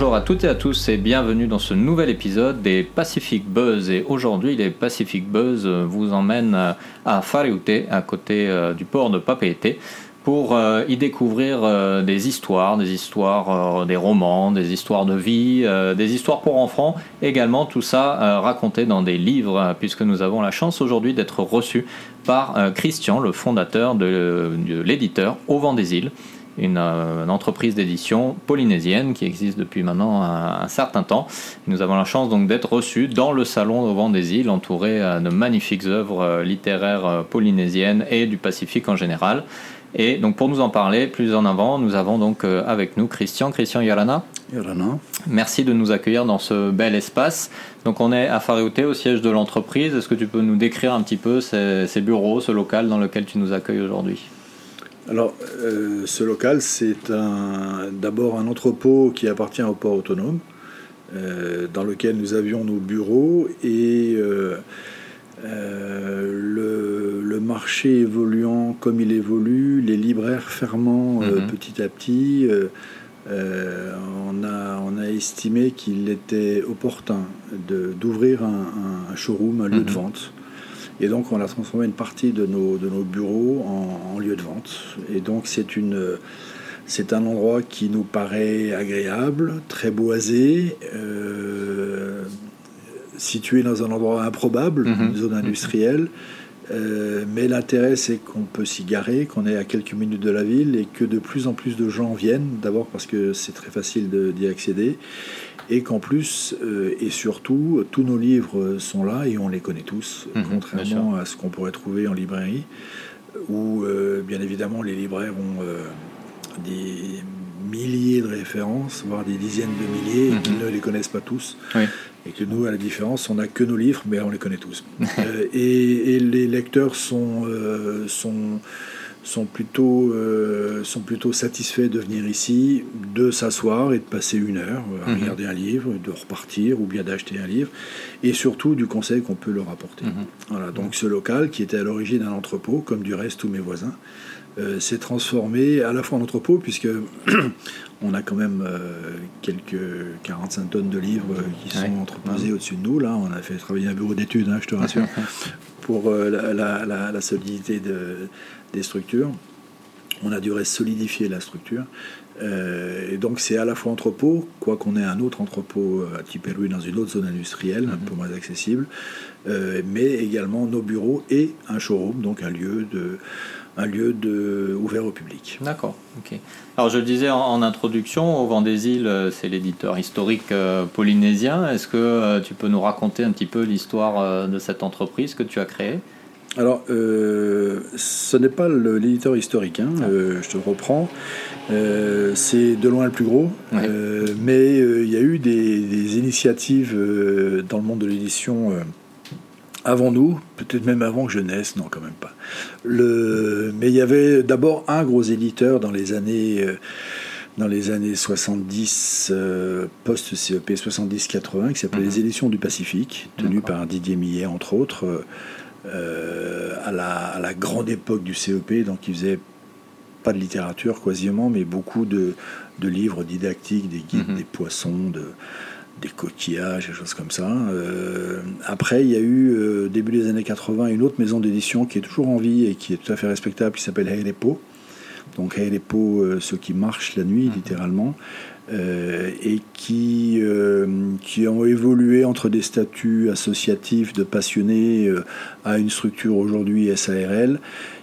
Bonjour à toutes et à tous et bienvenue dans ce nouvel épisode des Pacific Buzz. Et aujourd'hui, les Pacific Buzz vous emmènent à Fariute, à côté euh, du port de Papeete, pour euh, y découvrir euh, des histoires, des histoires, des romans, des histoires de vie, des histoires pour enfants, également tout ça raconté dans des livres, puisque nous avons la chance aujourd'hui d'être reçus par Christian, le fondateur de l'éditeur Au vent des îles. Euh, une, entreprise d'édition polynésienne qui existe depuis maintenant un, certain temps. Nous avons la chance donc d'être reçus dans le salon au vent des îles, entouré euh, de magnifiques œuvres euh, littéraires polynésiennes et du Pacifique en général. Et donc pour nous en parler plus en avant, nous avons donc avec nous Christian, Christian Yarana. Yarana. Merci de nous accueillir dans ce bel espace. Donc on est à Fariouté, au siège de l'entreprise. Est-ce que tu peux nous décrire un petit peu ces bureaux, ce local dans lequel tu nous accueilles aujourd'hui? Alors, euh, ce local, c'est d'abord un entrepôt qui appartient au port autonome, euh, dans lequel nous avions nos bureaux et euh, le, marché évoluant comme il évolue, les libraires fermant mhm. petit à petit, on, a, estimé qu'il était opportun d'ouvrir un, showroom, un lieu de mhm. vente. Et donc on a transformé une partie de nos, de nos bureaux en, lieu de vente. Et donc c'est une... C'est un endroit qui nous paraît agréable, très boisé, euh, situé dans un endroit improbable, mhm. une zone industrielle. Euh, mais l'intérêt, c'est qu'on peut s'y garer, qu'on est à quelques minutes de la ville et que de plus en plus de gens viennent. D'abord parce que c'est très facile d'y accéder et qu'en plus euh, et surtout, tous nos livres sont là et on les connaît tous, mhm, contrairement à ce qu'on pourrait trouver en librairie, où euh, bien évidemment les libraires ont des milliers de références, voire des dizaines de milliers, et qu'ils mhm. ne les connaissent pas tous. Et que nous, à la différence, on n'a que nos livres, mais on les connaît tous. Euh, et, les lecteurs sont, euh, sont, sont, plutôt, euh, sont plutôt satisfaits de venir ici, de s'asseoir et de passer une heure à mhm. regarder un livre, de repartir ou bien d'acheter un livre, et surtout du conseil qu'on peut leur apporter. Mhm. Voilà, donc ce local, qui était à l'origine un entrepôt, comme du reste tous mes voisins, s'est transformé à la fois en entrepôt, puisque on a quand même euh, quelques 45 tonnes de livres qui sont entreposés au-dessus de nous. Là, on a fait travailler un bureau d'études, hein, je te rassure, pour euh, la, solidité des structures. On a dû solidifier la structure. et donc c'est à la fois entrepôt, quoi qu'on ait un autre entrepôt à Tiperu dans une autre zone industrielle, un peu moins accessible, mais également nos bureaux et un showroom, donc un lieu de, un lieu de, ouvert au public. D'accord, ok. Alors je le disais en, introduction, Au Vent des Îles, euh, c'est l'éditeur historique euh, polynésien. Est-ce que euh, tu peux nous raconter un petit peu l'histoire de cette entreprise que tu as créée? Alors, ce n'est pas l'éditeur historique, hein, ah. je te reprends. c'est de loin le plus gros, mais il y a eu des, des initiatives dans le monde de l'édition avant nous, peut-être même avant que je naisse, non quand même pas. Le, mais il y avait d'abord un gros éditeur dans les années, euh, dans les années 70, euh, post-CEP 70-80, qui s'appelait Les mhm. Éditions du Pacifique, tenu par Didier Millet entre autres, euh, à, la, grande époque du CEP, donc il faisait pas de littérature quasiment, mais beaucoup de, livres didactiques, des guides mhm. des poissons, de des coquillages, des choses comme ça. Euh, après, il y a eu, euh, début des années 80, une autre maison d'édition qui est toujours en vie et qui est tout à fait respectable, qui s'appelle Heirepo. Donc Heirepo, euh, ceux qui marchent la nuit, mhm. littéralement, et qui, qui ont évolué entre des statuts associatifs de passionnés à une structure aujourd'hui SARL.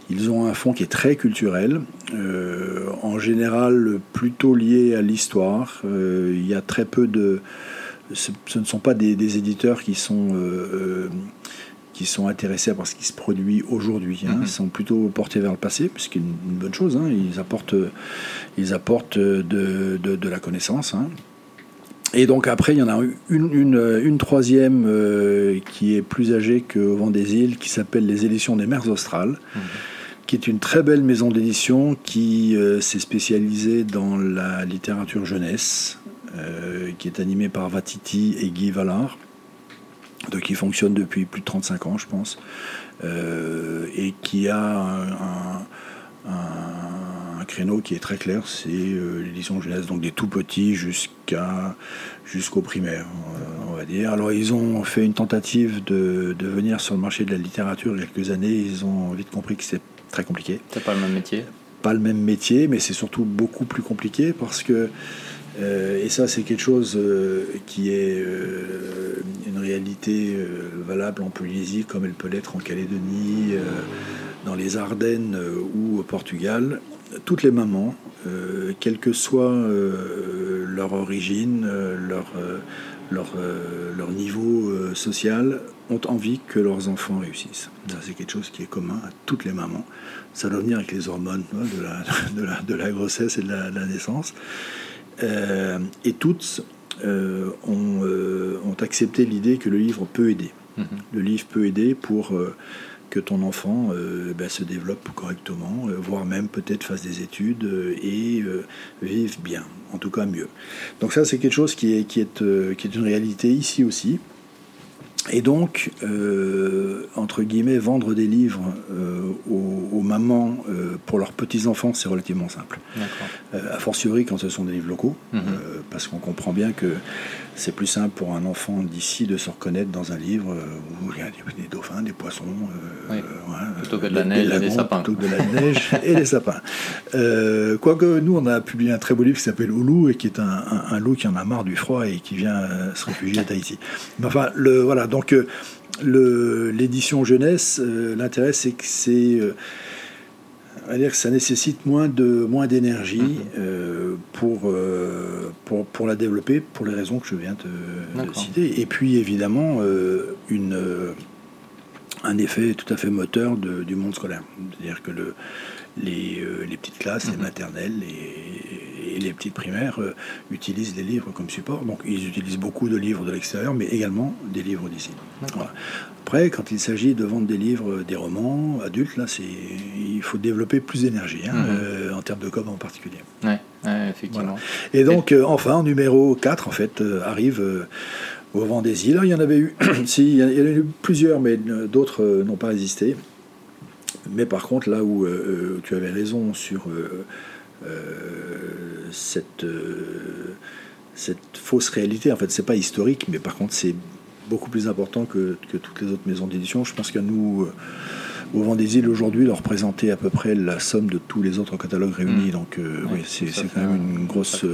Ils ont un fonds qui est très culturel, en général plutôt lié à l'histoire. il y a très peu de ce, ne sont pas des, éditeurs qui sont, euh, euh, qui sont intéressés par ce qui se produit aujourd'hui. Hein. Mhm. Ils sont plutôt portés vers le passé, ce qui est une, bonne chose. Hein. Ils apportent, ils apportent de, de, la connaissance. Hein. Et donc après, il y en a une, une, une troisième euh, qui est plus âgée que Vent des îles, qui s'appelle les éditions des mers australes. Mhm. qui est une très belle maison d'édition qui s'est spécialisée dans la littérature jeunesse, euh, qui est animé par Vatiti et Guy Vallard, donc qui fonctionne depuis plus de 35 ans, je pense, euh, et qui a un, créneau qui est très clair, c'est l'édition jeunesse, donc des tout petits jusqu'à jusqu'au primaire, on va dire. Alors ils ont fait une tentative de, de, venir sur le marché de la littérature il y a quelques années, ils ont vite compris que c'est très compliqué. C'est pas le même métier? Pas le même métier, mais c'est surtout beaucoup plus compliqué parce que euh, et ça, c'est quelque chose euh, qui est euh, une réalité valable en Polynésie, comme elle peut l'être en Calédonie, dans les Ardennes ou au Portugal. Toutes les mamans, quelle que soit leur origine, leur, leur, leur niveau social, ont envie que leurs enfants réussissent. C'est quelque chose qui est commun à toutes les mamans. Ça doit venir avec les hormones de, la, de, la, de, la, grossesse et de la naissance. Euh, et toutes euh, euh, ont, accepté l'idée que le livre peut aider. Mhm. Le livre peut aider pour que ton enfant ben, se développe correctement, voire même peut-être fasse des études et vive bien, en tout cas mieux. Donc ça c'est quelque chose qui est, qui est, qui est une réalité ici aussi. Et donc, euh, entre guillemets, vendre des livres euh, aux, mamans euh, pour leurs petits-enfants, c'est relativement simple. a fortiori quand ce sont des livres locaux, mhm. parce qu'on comprend bien que c'est plus simple pour un enfant d'ici de se reconnaître dans un livre où il y a des, dauphins, des poissons, plutôt que de la neige et des sapins. Plutôt que de la neige et des sapins. Quoique nous, on a publié un très beau livre qui s'appelle Oulu et qui est un, loup qui en a marre du froid et qui vient se réfugier à Tahiti. Mais enfin, le, voilà, donc euh, l'édition jeunesse, euh, l'intérêt c'est que c'est euh, dire que ça nécessite moins de moins d'énergie mhm. pour, pour, pour la développer pour les raisons que je viens de, citer et puis évidemment une un effet tout à fait moteur du monde scolaire c'est-à-dire que le les, les petites classes, les mhm. maternelles, et et les petites primaires euh, utilisent les livres comme support. Donc ils utilisent beaucoup de livres de l'extérieur, mais également des livres d'ici. Après, quand il s'agit de vendre des livres, des romans adultes, là, c'est il faut développer plus d'énergie hein, mhm. euh, en termes de com en particulier. Ouais, effectivement. Et donc, euh, enfin, en numéro 4, en fait, arrive au des îles. Il y en avait eu, si, il y en a eu plusieurs, mais d'autres n'ont pas résisté. Mais par contre, là où tu avais raison sur euh, cette, euh, cette fausse réalité. En fait, c'est pas historique, mais par contre, c'est beaucoup plus important que, que, toutes les autres maisons d'édition. Je pense qu'à nous, euh, au Vent des îles aujourd'hui, leur représenter à peu près la somme de tous les autres catalogues réunis. Mm. Donc, oui, c'est quand même une grosse.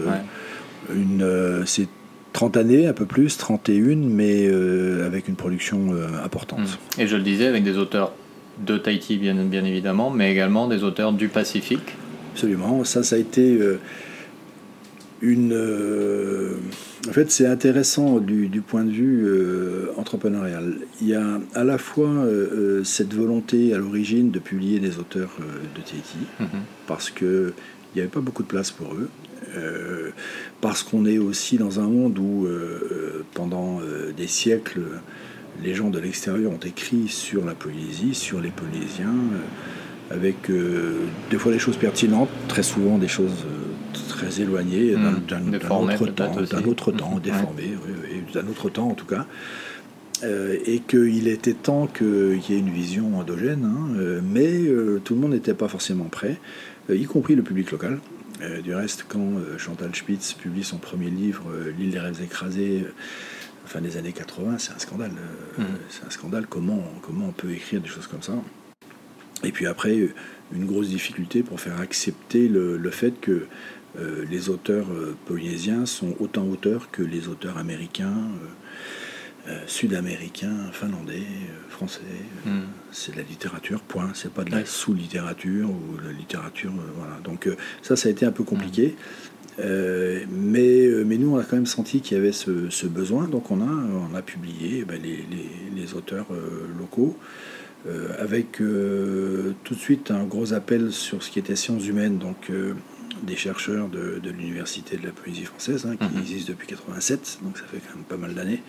une, c'est 30 années, un peu plus, 31, mais avec une production importante. Mm. Et je le disais, avec des auteurs de Tahiti, bien, bien évidemment, mais également des auteurs du Pacifique. Absolument. Ça, ça a été euh, une. Euh, en fait, c'est intéressant du, point de vue euh, entrepreneurial. Il y a à la fois cette volonté à l'origine de publier des auteurs de Tahiti, mhm. parce qu'il n'y avait pas beaucoup de place pour eux. parce qu'on est aussi dans un monde où, pendant des siècles, les gens de l'extérieur ont écrit sur la Polynésie, sur les Polynésiens avec euh, des fois des choses pertinentes, très souvent des choses euh, très éloignées d'un autre temps, d'un autre temps, d'un autre temps en tout cas. Euh, et qu'il était temps qu'il y ait une vision endogène, hein, mais tout le monde n'était pas forcément prêt, y compris le public local. du reste, quand Chantal Spitz publie son premier livre, L'île des rêves écrasés, fin des années 80, c'est un scandale. Mm. C'est un scandale comment, comment on peut écrire des choses comme ça. Et puis après, une grosse difficulté pour faire accepter le, fait que euh, les auteurs euh, polynésiens sont autant auteurs que les auteurs américains, euh, sud-américains, finlandais, français. Hmm. C'est de la littérature, point. C'est pas de la sous-littérature ou de la littérature. voilà. Donc ça, ça a été un peu compliqué. Hmm. mais, mais nous, on a quand même senti qu'il y avait ce, besoin, donc on a, on a publié ben, les, les, auteurs locaux. Euh, avec euh, tout de suite un gros appel sur ce qui était sciences humaines, donc euh, des chercheurs de, l'Université de la Poésie française, hein, qui mhm. existe depuis 87, donc ça fait quand même pas mal d'années,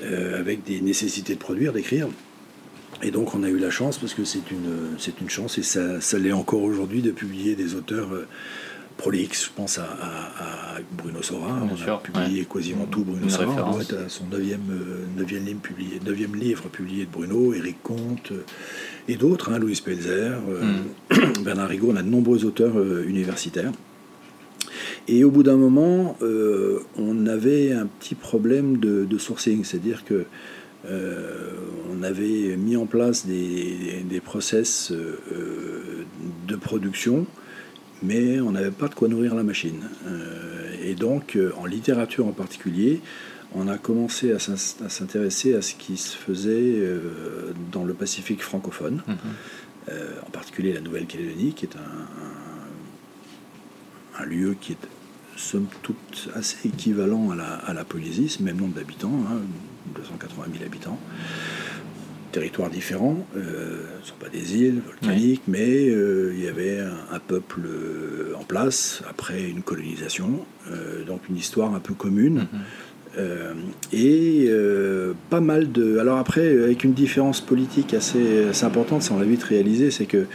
avec des nécessités de produire, d'écrire. Et donc on a eu la chance, parce que c'est une, c'est une chance, et ça, ça l'est encore aujourd'hui, de publier des auteurs prolixe. Je pense à, Bruno Sora. on a publié quasiment tout Bruno Sora. On doit être à son neuvième, livre publié, neuvième livre publié de Bruno, Éric Comte et d'autres, hein, Louis Pelzer, mm. Bernard Rigaud. On a de nombreux auteurs universitaires. Et au bout d'un moment, euh, on avait un petit problème de, sourcing, c'est-à-dire que euh, on avait mis en place des, des process euh, de production, mais on n'avait pas de quoi nourrir la machine. et donc, en littérature en particulier, on a commencé à s'intéresser à ce qui se faisait dans le Pacifique francophone, mm-hmm. en particulier la Nouvelle-Calédonie, qui est un, un lieu qui est somme toute assez équivalent à la, à la Polynésie, même nombre d'habitants, 280 hein, 000 habitants. Territoires différents, euh, ce ne sont pas des îles volcaniques, mais euh, il y avait un, peuple euh, en place après une colonisation, donc une histoire un peu commune. Mm-hmm. et pas mal de. Alors après, avec une différence politique assez, importante, ça on l'a vite réalisé, c'est que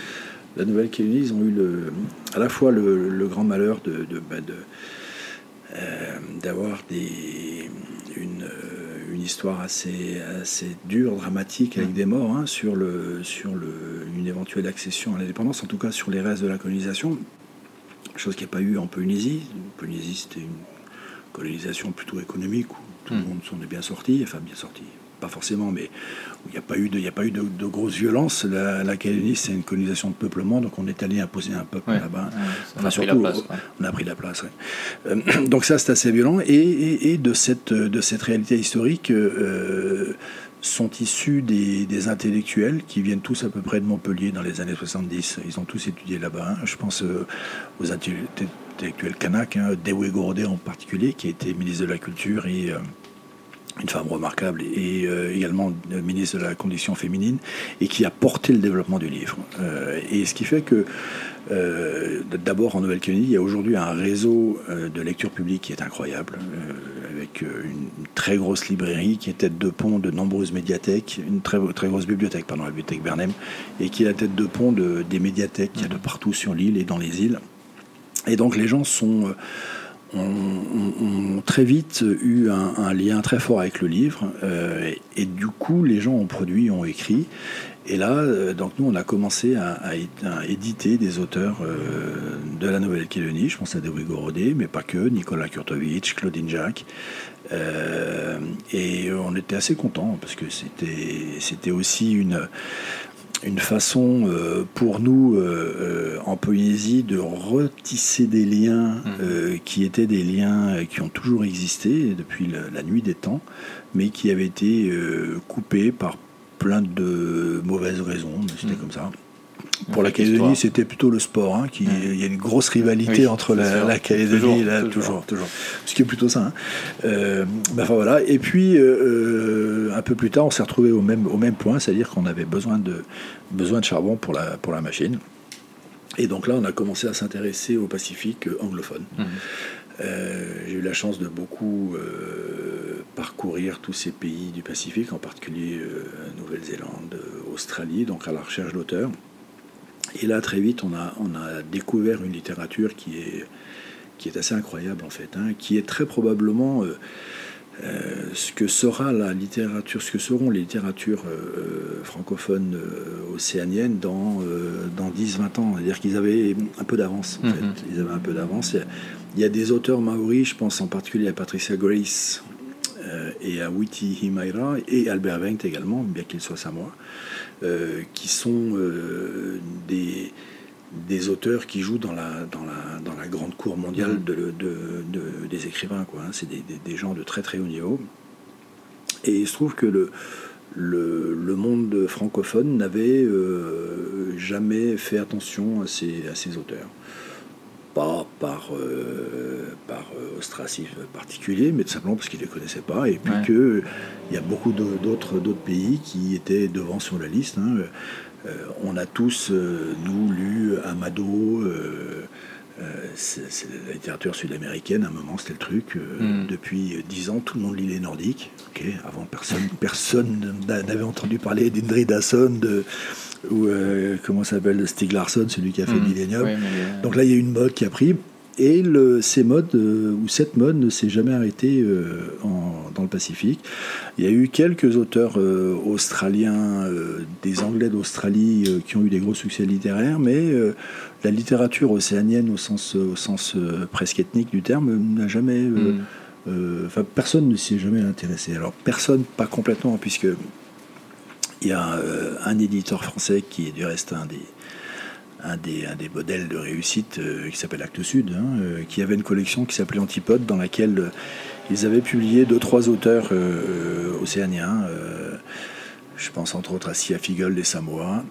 la Nouvelle-Calédonie, ils ont eu le, à la fois le, grand malheur de, de, bah, de euh, d'avoir des, histoire assez, assez dure, dramatique, avec mm. des morts hein, sur, le, sur le, une éventuelle accession à l'indépendance, en tout cas sur les restes de la colonisation, chose qu'il n'y a pas eu en Polynésie. En Polynésie, c'était une colonisation plutôt économique où tout le mm. monde s'en est bien sorti, enfin bien sorti, pas forcément, mais il n'y a pas eu de, il y a pas eu de, de grosses violences. La, la Calédonie, c'est une colonisation de peuplement, donc on est allé imposer un peuple là-bas. a surtout, place, on a pris la place. Euh, donc ça, c'est assez violent. Et, et, de, cette, de cette réalité historique euh, sont issus des, des, intellectuels qui viennent tous à peu près de Montpellier dans les années 70. Ils ont tous étudié là-bas. Je pense euh, aux intellectuels kanak, hein, Dewe Gorodé en particulier, qui a été ministre de la Culture et une femme remarquable et euh, également ministre de la condition féminine et qui a porté le développement du livre. Euh, et ce qui fait que euh, d'abord en Nouvelle-Calédonie, il y a aujourd'hui un réseau de lecture publique qui est incroyable, avec une, très grosse librairie qui est tête de pont de nombreuses médiathèques, une très, très grosse bibliothèque, pardon, la bibliothèque Bernem, et qui est la tête de pont de, des médiathèques qu'il y a de partout sur l'île et dans les îles. Et donc les gens sont ont, très vite eu un, lien très fort avec le livre. Euh, et, du coup, les gens ont produit, ont écrit. Et là, euh, donc nous, on a commencé à, éditer des auteurs euh, de la Nouvelle-Calédonie. Je pense à Dewi Gorodé, mais pas que. Nicolas Kurtovitch, Claudine Jacques. et on était assez contents parce que c'était aussi une une façon euh, pour nous euh, euh, en Polynésie de retisser des liens mmh. qui étaient des liens qui ont toujours existé depuis la, nuit des temps, mais qui avaient été coupés par plein de mauvaises raisons. C'était mmh. comme ça. Pour la Calédonie, c'était plutôt le sport. Hein, qui, Il y a une grosse rivalité entre la, Calédonie et la. Toujours, toujours, Ce qui est plutôt ça. Hein. Euh, ben, enfin, voilà. Et puis, euh, euh, un peu plus tard, on s'est retrouvé au même, au même point, c'est-à-dire qu'on avait besoin de, besoin de charbon pour la, pour la machine. Et donc là, on a commencé à s'intéresser au Pacifique anglophone. Mmh. J'ai eu la chance de beaucoup parcourir tous ces pays du Pacifique, en particulier Nouvelle-Zélande, Australie, donc à la recherche d'auteurs. Et là, très vite, on a, on a découvert une littérature qui est, qui est assez incroyable, en fait, hein, qui est très probablement euh, euh, ce que sera la littérature, ce que seront les littératures euh, francophones océaniennes dans, dans 10-20 ans. C'est-à-dire qu'ils avaient un peu d'avance, en fait. Mm-hmm. Ils avaient un peu d'avance. Il y a des auteurs maoris, je pense en particulier à Patricia Grace et à Witi Himaira, et Albert Wengt également, bien qu'il soit samoa, euh, qui sont euh, des, des auteurs qui jouent dans la, dans la, dans la grande cour mondiale mm. de, de, des écrivains. Quoi, hein. C'est des, des, gens de très très haut niveau. Et il se trouve que le, le, le monde francophone n'avait euh, jamais fait attention à ces, à ces auteurs pas par, euh, par euh, ostracisme particulier, mais tout simplement parce qu'ils ne les connaissaient pas, et puis que qu'il y a beaucoup d'autres pays qui étaient devant sur la liste. Hein. Euh, on a tous, nous, lu Amado, c'est la littérature sud-américaine, à un moment c'était le truc. Hmm. Depuis dix ans, tout le monde lit les nordiques. avant, personne personne n'avait entendu parler d'Indrid de ou euh, comment s'appelle Stig Larsson, celui qui a fait mm. Millennium. Donc là, il y a une mode qui a pris. et le, ces modes, ou cette mode ne s'est jamais arrêtée dans le Pacifique. Il y a eu quelques auteurs australiens, des Anglais d'Australie, qui ont eu des gros succès littéraires, mais la littérature océanienne au sens, au sens presque ethnique du terme n'a jamais... Mm. Enfin, personne ne s'y est jamais intéressé. Alors, personne, pas complètement, puisque il y a euh, un éditeur français qui est du reste un des, un des, un des modèles de réussite euh, qui s'appelle Actes Sud, hein, euh, qui avait une collection qui s'appelait Antipode, dans laquelle ils avaient publié deux, trois auteurs océaniens. je pense entre autres à Sia Figol des Samoa,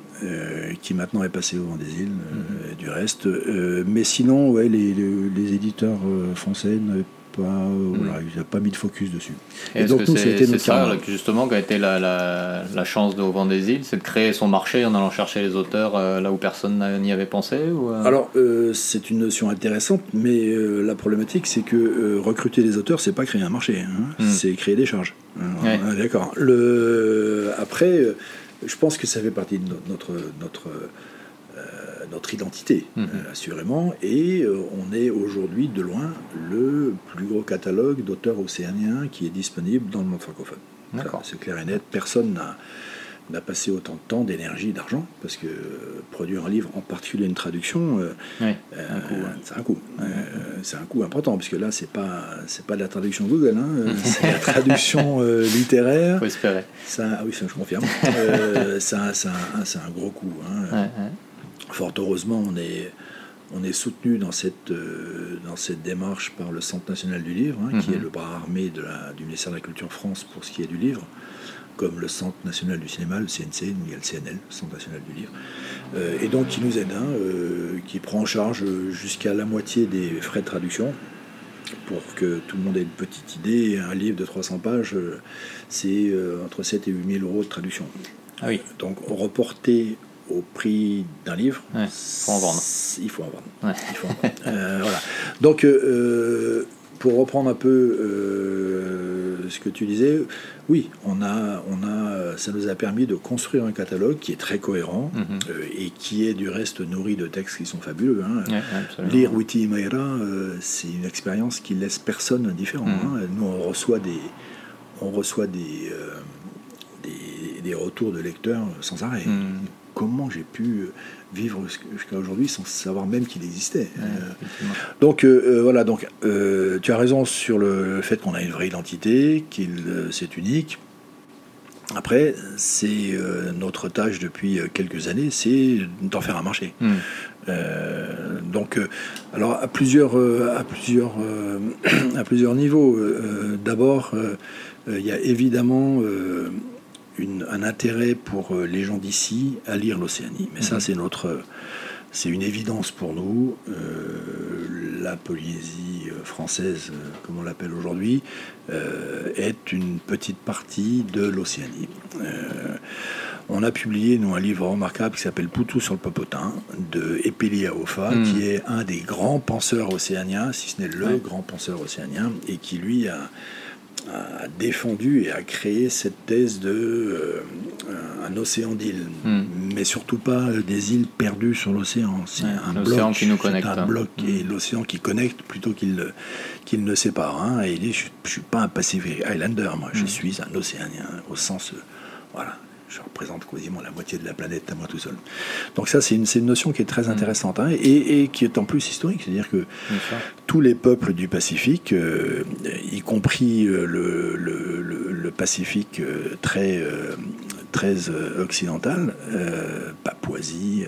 qui maintenant est passé au vent des îles, mm-hmm. du reste. mais sinon, ouais, les, les éditeurs français n'avaient pas, voilà, n'a pas mis de focus dessus. Et, donc, c'est ça, justement, qui a été la, la, chance de Au Vent des Îles, c'est de créer son marché en allant chercher les auteurs euh, là où personne n'y avait pensé ou, euh? Alors, c'est une notion intéressante, mais la problématique, c'est que recruter des auteurs, c'est pas créer un marché, hein. hmm. c'est créer des charges. D'accord. Le... Après, je pense que ça fait partie de notre, notre notre identité, mhm. euh, assurément, et euh, on est aujourd'hui de loin le plus gros catalogue d'auteurs océaniens qui est disponible dans le monde francophone. C'est clair et net, personne n'a passé autant de temps, d'énergie, d'argent, parce que produire un livre, en particulier une traduction, c'est un coût. c'est un coût important, puisque là, c'est pas c'est pas de la traduction Google, hein, c'est la traduction littéraire. Faut espérer. Ça, ah oui, ça, je confirme. c'est un, gros coût. Hein. Fort heureusement, on est, on est soutenu dans cette, euh, dans cette démarche par le Centre national du livre, hein, qui mhm. est le bras armé de la, du ministère de la Culture France pour ce qui est du livre, comme le Centre national du cinéma, le CNC, il y a le CNL, le Centre national du livre, euh, et donc qui nous aide, hein, euh, qui prend en charge jusqu'à la moitié des frais de traduction. Pour que tout le monde ait une petite idée, un livre de 300 pages, c'est entre 7 et 8 000 euros de traduction. Ah oui. Donc reporter au prix d'un livre, il faut en vendre. Il faut en vendre. Euh, voilà. Donc, euh, pour reprendre un peu euh, ce que tu disais, oui, on a, on a, ça nous a permis de construire un catalogue qui est très cohérent mhm. et qui est du reste nourri de textes qui sont fabuleux. Hein. Lire Witty Mayra, c'est une expérience qui laisse personne indifférent. Mhm. Hein. Nous, on reçoit des, on reçoit des, des, retours de lecteurs sans arrêt. Mhm comment j'ai pu euh, vivre jusqu'à aujourd'hui sans savoir même qu'il existait. Euh, donc euh, voilà, donc tu as raison sur le fait qu'on a une vraie identité, qu'il c'est unique. Après, c'est notre tâche depuis quelques années, c'est d'en faire un marché. Hmm. donc, alors à plusieurs, à plusieurs, à plusieurs niveaux. D'abord, il y a évidemment un intérêt pour euh, les gens d'ici à lire l'Océanie. Mais ça, mhm. c'est notre, c'est une évidence pour nous. Euh, la Polynésie euh, française, comme on l'appelle aujourd'hui, est une petite partie de l'Océanie. on a publié, nous, un livre remarquable qui s'appelle Poutou sur le Popotin, de Epeli Aofa, mhm. qui est un des grands penseurs océaniens, si ce n'est le grand penseur océanien, et qui, lui, a a défendu et a créé cette thèse de euh, un océan d'îles, hmm. mais surtout pas des îles perdues sur l'océan. C'est un bloc qui nous connecte. Un bloc et hmm. l'océan qui connecte plutôt qu'il qu'il ne sépare. Hein. Et il dit je, ne suis pas un Pacific Islander, moi, je hmm. suis un océanien au sens voilà je représente quasiment la moitié de la planète à moi tout seul. Donc ça, c'est une, une, notion qui est très mm. intéressante hein, et, qui est en plus historique. C'est-à-dire que tous les peuples du Pacifique, euh, y compris euh, le, le, Pacifique euh, très, très occidental, Papouasie,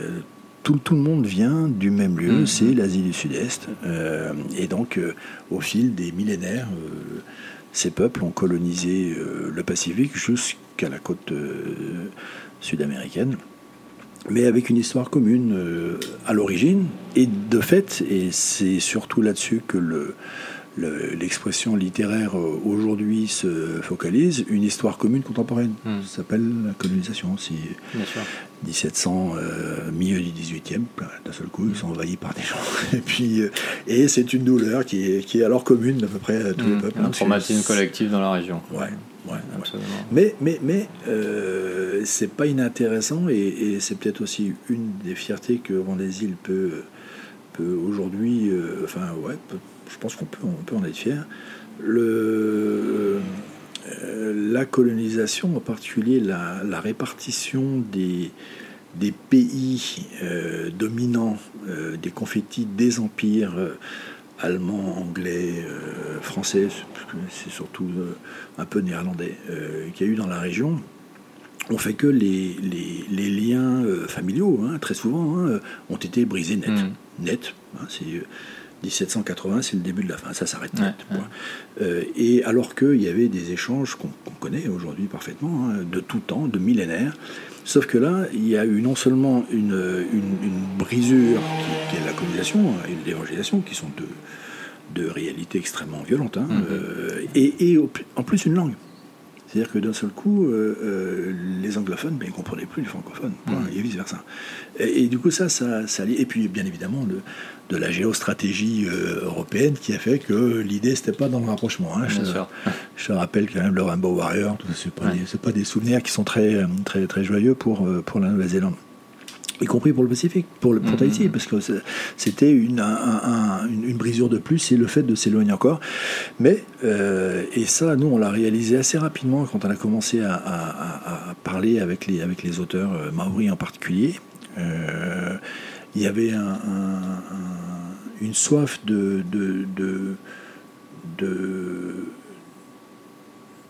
tout, tout, le monde vient du même lieu, mm. c'est l'Asie du Sud-Est. et donc, au fil des millénaires, ces peuples ont colonisé le Pacifique jusqu'à qu'à la côte euh, sud-américaine, mais avec une histoire commune euh, à l'origine. Et de fait, et c'est surtout là-dessus que le, l'expression littéraire euh, aujourd'hui se focalise, une histoire commune contemporaine. Hmm. Ça s'appelle la colonisation. C'est 1700, milieu du 18e, d'un seul coup, ils sont envahis par des gens. Et puis, et c'est une douleur qui est, qui est alors commune à peu près à tous les hmm. peuples. Un traumatisme collectif dans la région. Ouais. Ouais, Mais, mais, mais euh, c'est pas inintéressant et, c'est peut-être aussi une des fiertés que Vendée-Île peut, aujourd'hui, enfin ouais, je pense qu'on peut, on peut en être fier. Le, la colonisation, en particulier la, répartition des, des pays dominants, des confettis des empires allemand, anglais, euh, français, c'est surtout euh, un peu néerlandais, euh, qu'il y a eu dans la région, ont fait que les, les, liens familiaux, hein, très souvent, hein, ont été brisés net. Mm. Net. Hein, c'est 1780, c'est le début de la fin, ça s'arrête net. et alors qu'il y avait des échanges qu'on connaît aujourd'hui parfaitement, de tout temps, de millénaires, Sauf que là, il y a eu non seulement une, une, brisure qui, est la colonisation et l'évangélisation, qui sont deux, deux réalités extrêmement violentes, hein, mm-hmm. euh, et, et, en plus une langue. C'est-à-dire que d'un seul coup, euh, euh, les anglophones ben, ne comprenaient plus les francophones, mm. et vice-versa. Et, du coup, ça, ça, ça, Et puis, bien évidemment, de, de la géostratégie euh, européenne qui a fait que l'idée, c'était pas dans le rapprochement. Hein. Je, je, rappelle quand même le Rainbow Warrior, ce pas, pas, des souvenirs qui sont très, très, très joyeux pour, pour la Nouvelle-Zélande y compris pour le Pacifique, pour, le, pour Tahiti, parce que c'était une, une, brisure de plus et le fait de s'éloigner encore. Mais, euh, et ça, nous, on l'a réalisé assez rapidement quand on a commencé à, parler avec les, avec les auteurs euh, maoris en particulier. Euh, il y avait une soif de, de, de, de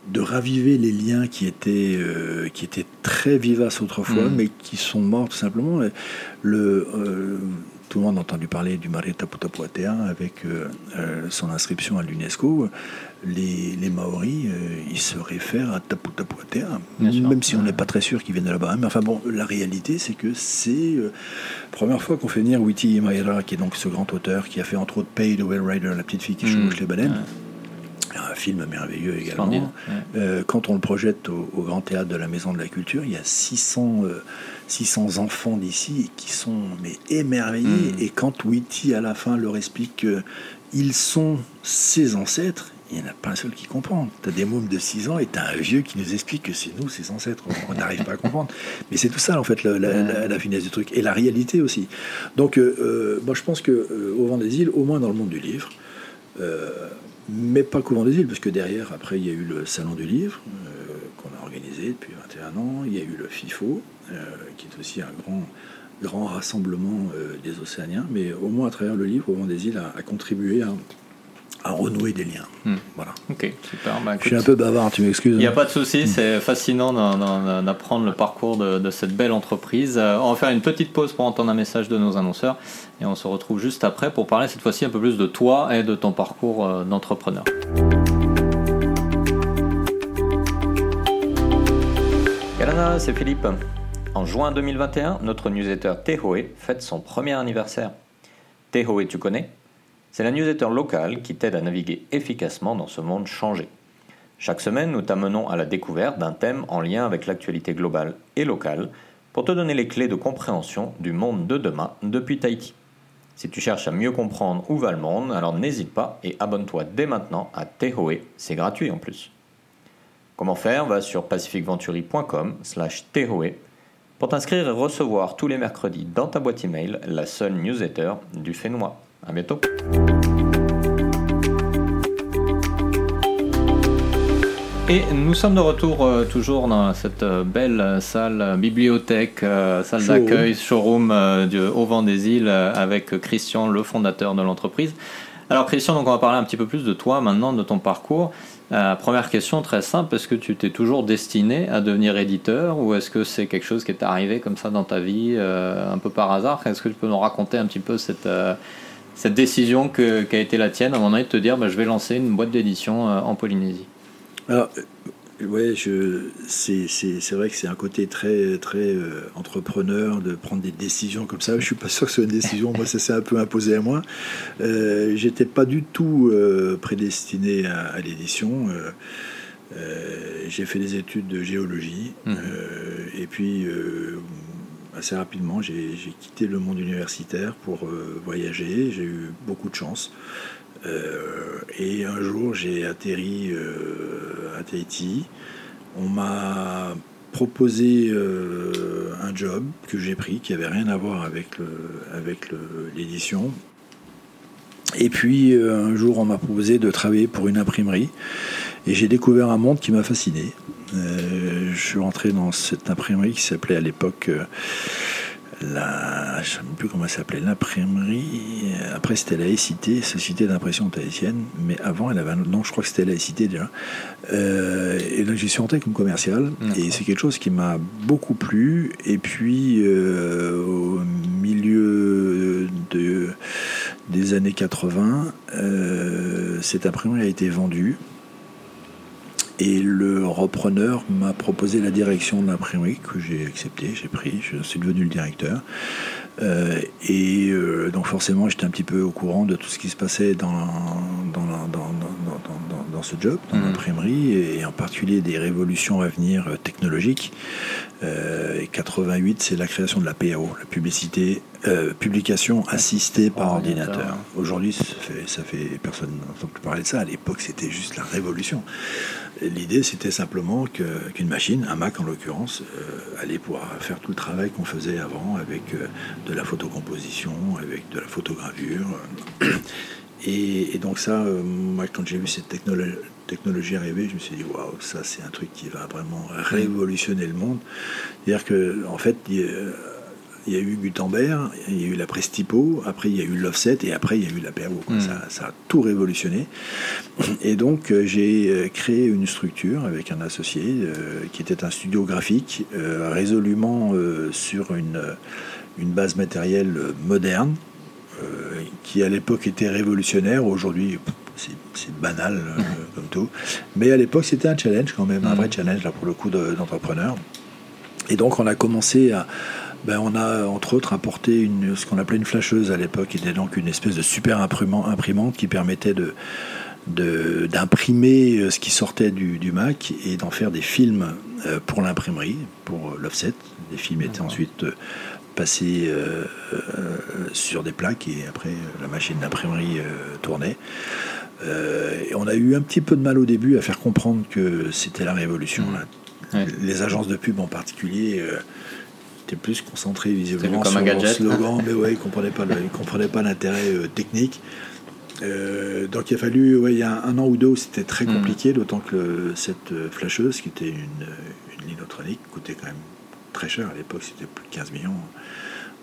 de raviver les liens qui étaient, euh, qui étaient très vivaces autrefois, mm. mais qui sont morts tout simplement. Le, euh, tout le monde a entendu parler du Mare Taputapuatea avec euh, son inscription à l'UNESCO. Les, les Maoris, ils se réfèrent à Taputapuatea, même si on n'est pas très sûr qu'ils viennent de là-bas. Mais enfin bon, la réalité, c'est que c'est la première fois qu'on fait venir Witi Imaira, qui est donc ce grand auteur qui a fait entre autres Pay the Whale Rider, la petite fille qui mm. chevauche les baleines un film merveilleux également. Euh, quand on le projette au, Grand Théâtre de la Maison de la Culture, il y a 600, 600 euh, enfants d'ici qui sont mais émerveillés. Hmm. Et quand Witty, à la fin, leur explique qu'ils sont ses ancêtres, il n'y en a pas un seul qui comprend. Tu as des mômes de 6 ans et tu as un vieux qui nous explique que c'est nous, ses ancêtres. On n'arrive pas à comprendre. Mais c'est tout ça, en fait, la, finesse du truc. Et la réalité aussi. Donc, euh, moi, je pense que au vent des îles, au moins dans le monde du livre, mais pas Couvent des îles, parce que derrière, après, il y a eu le Salon du Livre, euh, qu'on a organisé depuis 21 ans, il y a eu le FIFO, euh, qui est aussi un grand, grand rassemblement euh, des Océaniens, mais au moins à travers le livre, Couvent des îles a, a contribué à, à renouer des liens. Hmm. Voilà. Ok, super. Bah, je suis un peu bavard, tu m'excuses. Il n'y a pas de souci, c'est fascinant d'apprendre le parcours de, cette belle entreprise. Euh, on va faire une petite pause pour entendre un message de nos annonceurs et on se retrouve juste après pour parler cette fois-ci un peu plus de toi et de ton parcours euh, d'entrepreneur. Galana, c'est Philippe. En juin 2021, notre newsletter Tehoe fête son premier anniversaire. Tehoe, tu connais? C'est la newsletter locale qui t'aide à naviguer efficacement dans ce monde changé. Chaque semaine, nous t'amenons à la découverte d'un thème en lien avec l'actualité globale et locale pour te donner les clés de compréhension du monde de demain depuis Tahiti. Si tu cherches à mieux comprendre où va le monde, alors n'hésite pas et abonne-toi dès maintenant à Tehoe, c'est gratuit en plus. Comment faire? Va sur pacificventuri.com slash Tehoe pour t'inscrire et recevoir tous les mercredis dans ta boîte email la seule newsletter du Fénois. À bientôt. Et nous sommes de retour euh, toujours dans cette euh, belle salle euh, bibliothèque, salle d'accueil, showroom du Au Vent des Îles avec Christian, le fondateur de l'entreprise. Alors Christian, donc on va parler un petit peu plus de toi maintenant, de ton parcours. première question très simple, est-ce que tu t'es toujours destiné à devenir éditeur ou est-ce que c'est quelque chose qui est arrivé comme ça dans ta vie un peu par hasard? Est-ce que tu peux nous raconter un petit peu cette cette décision qui a été la tienne à un moment donné de te dire bah, je vais lancer une boîte d'édition euh, en Polynésie Alors, euh, ouais, c'est vrai que c'est un côté très, très euh, entrepreneur de prendre des décisions comme ça. Je suis pas sûr que ce soit une décision. moi, ça s'est un peu imposé à moi. Euh, J'étais pas du tout prédestiné à, l'édition. J'ai fait des études de géologie. Mmh. et puis assez rapidement, j'ai quitté le monde universitaire pour euh, voyager. J'ai eu beaucoup de chance. Euh, et un jour, j'ai atterri euh, à Tahiti. On m'a proposé un job que j'ai pris qui avait rien à voir avec l'édition. Et puis un jour, on m'a proposé de travailler pour une imprimerie. Et j'ai découvert un monde qui m'a fasciné. Je suis rentré dans cette imprimerie qui s'appelait à l'époque la, je ne sais plus comment elle s'appelait, l'imprimerie. Après, c'était la SIT, Société d'impression tahitienne, mais avant, elle avait un autre nom, je crois que c'était la SIT déjà. Euh, et donc, j'y suis rentré comme commercial, et c'est quelque chose qui m'a beaucoup plu. Et puis, euh, au milieu de, des années 80, euh, cette imprimerie a été vendue et le repreneur m'a proposé la direction de l'imprimerie que j'ai accepté, j'ai pris, je suis devenu le directeur. Euh, et euh, donc forcément, j'étais un petit peu au courant de tout ce qui se passait dans, dans, dans, dans ce job, dans mmh. l'imprimerie, et en particulier des révolutions à venir euh, technologiques. et 88, c'est la création de la PAO, la publicité, publication assistée par ordinateur. Aujourd'hui, ça fait, ça fait personne n'entend plus parler de ça. À l'époque, c'était juste la révolution. L'idée, c'était simplement qu'une machine, un Mac en l'occurrence, euh, allait pouvoir faire tout le travail qu'on faisait avant avec euh, de la photocomposition, avec de la photogravure. Et, donc ça, euh, moi, quand j'ai vu cette technologie arriver, je me suis dit, waouh, ça c'est un truc qui va vraiment révolutionner le monde. C'est-à-dire que, en fait, il y a eu Gutenberg, il y a eu la Prestipo, après il y a eu l'offset et après il y a eu la PRO. Hmm. Ça, a tout révolutionné. Et donc euh, j'ai euh, créé une structure avec un associé euh, qui était un studio graphique résolument sur une, une base matérielle moderne qui à l'époque était révolutionnaire. Aujourd'hui, c'est banal comme tout. Mais à l'époque, c'était un challenge quand même, un hmm. vrai challenge là pour le coup d'entrepreneur. et donc on a commencé à ben, on a entre autres apporté une, ce qu'on appelait une flasheuse à l'époque, qui était donc une espèce de super imprimante qui permettait de d'imprimer euh, ce qui sortait du, Mac et d'en faire des films euh, pour l'imprimerie, pour euh, l'offset. Les films étaient ensuite passés sur des plaques et après la machine d'imprimerie tournait. et on a eu un petit peu de mal au début à faire comprendre que c'était la révolution. Les agences de pub en particulier était plus concentré visiblement sur le slogan, mais ouais, il comprenait pas, comprenait pas l'intérêt euh, technique. Euh, donc il a fallu, ouais, il y a un, an ou deux, c'était très hmm. compliqué, d'autant que cette euh, flasheuse, qui était une, une linotronique, coûtait quand même très cher à l'époque, c'était plus de 15 millions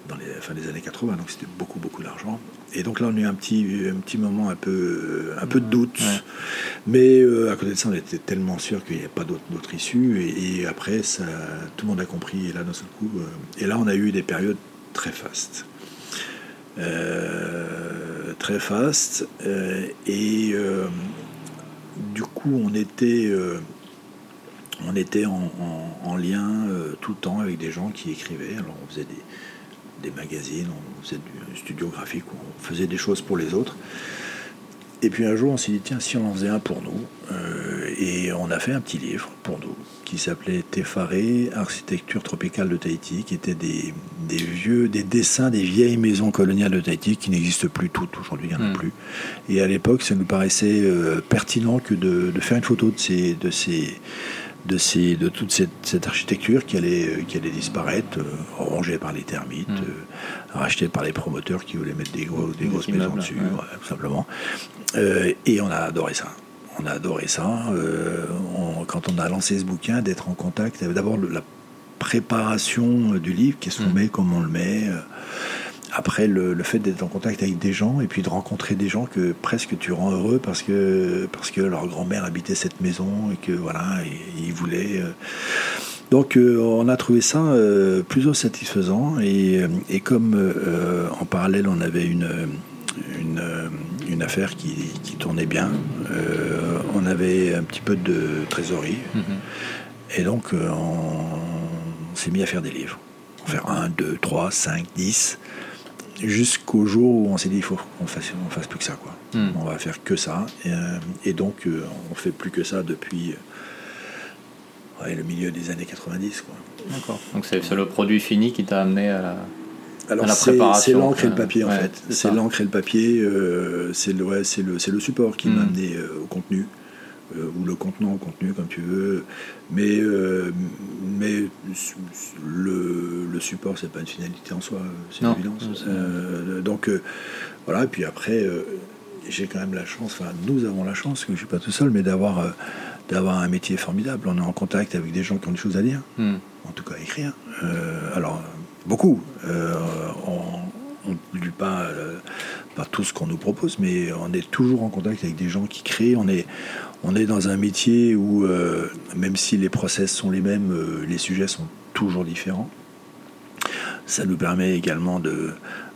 dans les fin des années 80, donc c'était beaucoup beaucoup d'argent. Et donc là, on a eu un petit, un petit moment un peu, un peu de doute. Mais euh, à côté de ça, on était tellement sûr qu'il n'y avait pas d'autre issue. Et, après, ça, tout le monde a compris. Et là, d'un seul coup, euh, et là, on a eu des périodes très fastes. Euh, très fastes. et du coup, on était, on était en, en lien tout le temps avec des gens qui écrivaient. Alors, on faisait des des magazines, on faisait du studio graphique, on faisait des choses pour les autres. Et puis un jour, on s'est dit, tiens, si on en faisait un pour nous. Euh, et on a fait un petit livre pour nous qui s'appelait Tefaré, architecture tropicale de Tahiti, qui était des, vieux, des dessins des vieilles maisons coloniales de Tahiti qui n'existent plus toutes. Aujourd'hui, il n'y en a hmm. plus. Et à l'époque, ça nous paraissait euh, pertinent que de, faire une photo de ces, de ces, de, ces, de toute cette, architecture qui allait, euh, qui allait disparaître, euh, rongée par les termites, mm. euh, rachetée par les promoteurs qui voulaient mettre des, gros, des grosses maisons dessus, tout simplement. et on a adoré ça. On a adoré ça. quand on a lancé ce bouquin, d'être en contact, d'abord la préparation du livre, qu'est-ce qu'on mm. met, comment on le met après le, fait d'être en contact avec des gens et puis de rencontrer des gens que presque tu rends heureux parce que parce que leur grand-mère habitait cette maison et que voilà ils voulaient euh. donc euh, on a trouvé ça euh, plutôt satisfaisant et, comme en parallèle on avait une une, affaire qui, tournait bien on avait un petit peu de trésorerie mm-hmm. et donc on, s'est mis à faire des livres faire un, deux, trois, cinq, dix jusqu'au jour où on s'est dit il faut qu'on fasse, on fasse plus que ça quoi. Hmm. On va faire que ça et, euh, donc euh, on fait plus que ça depuis euh, le milieu des années 90 quoi. D'accord. Donc c'est le produit fini qui t'a amené à la, Alors C'est l'encre et le papier en fait. C'est l'encre et le papier. c'est le, ouais, le, le support qui m'a hmm. amené au contenu. Euh, ou le contenant, contenu, comme tu veux. Mais, euh, mais le, le support, c'est pas une finalité en soi, c'est une évidence. Euh, donc voilà, et puis après, j'ai quand même la chance, enfin nous avons la chance, que je ne suis pas tout seul, mais d'avoir d'avoir un métier formidable. On est en contact avec des gens qui ont des choses à dire, hmm. en tout cas à écrire. alors, beaucoup. on ne lit pas, pas tout ce qu'on nous propose, mais on est toujours en contact avec des gens qui créent. On est, on est dans un métier où, même si les process sont les mêmes, les sujets sont toujours différents. Ça nous permet également de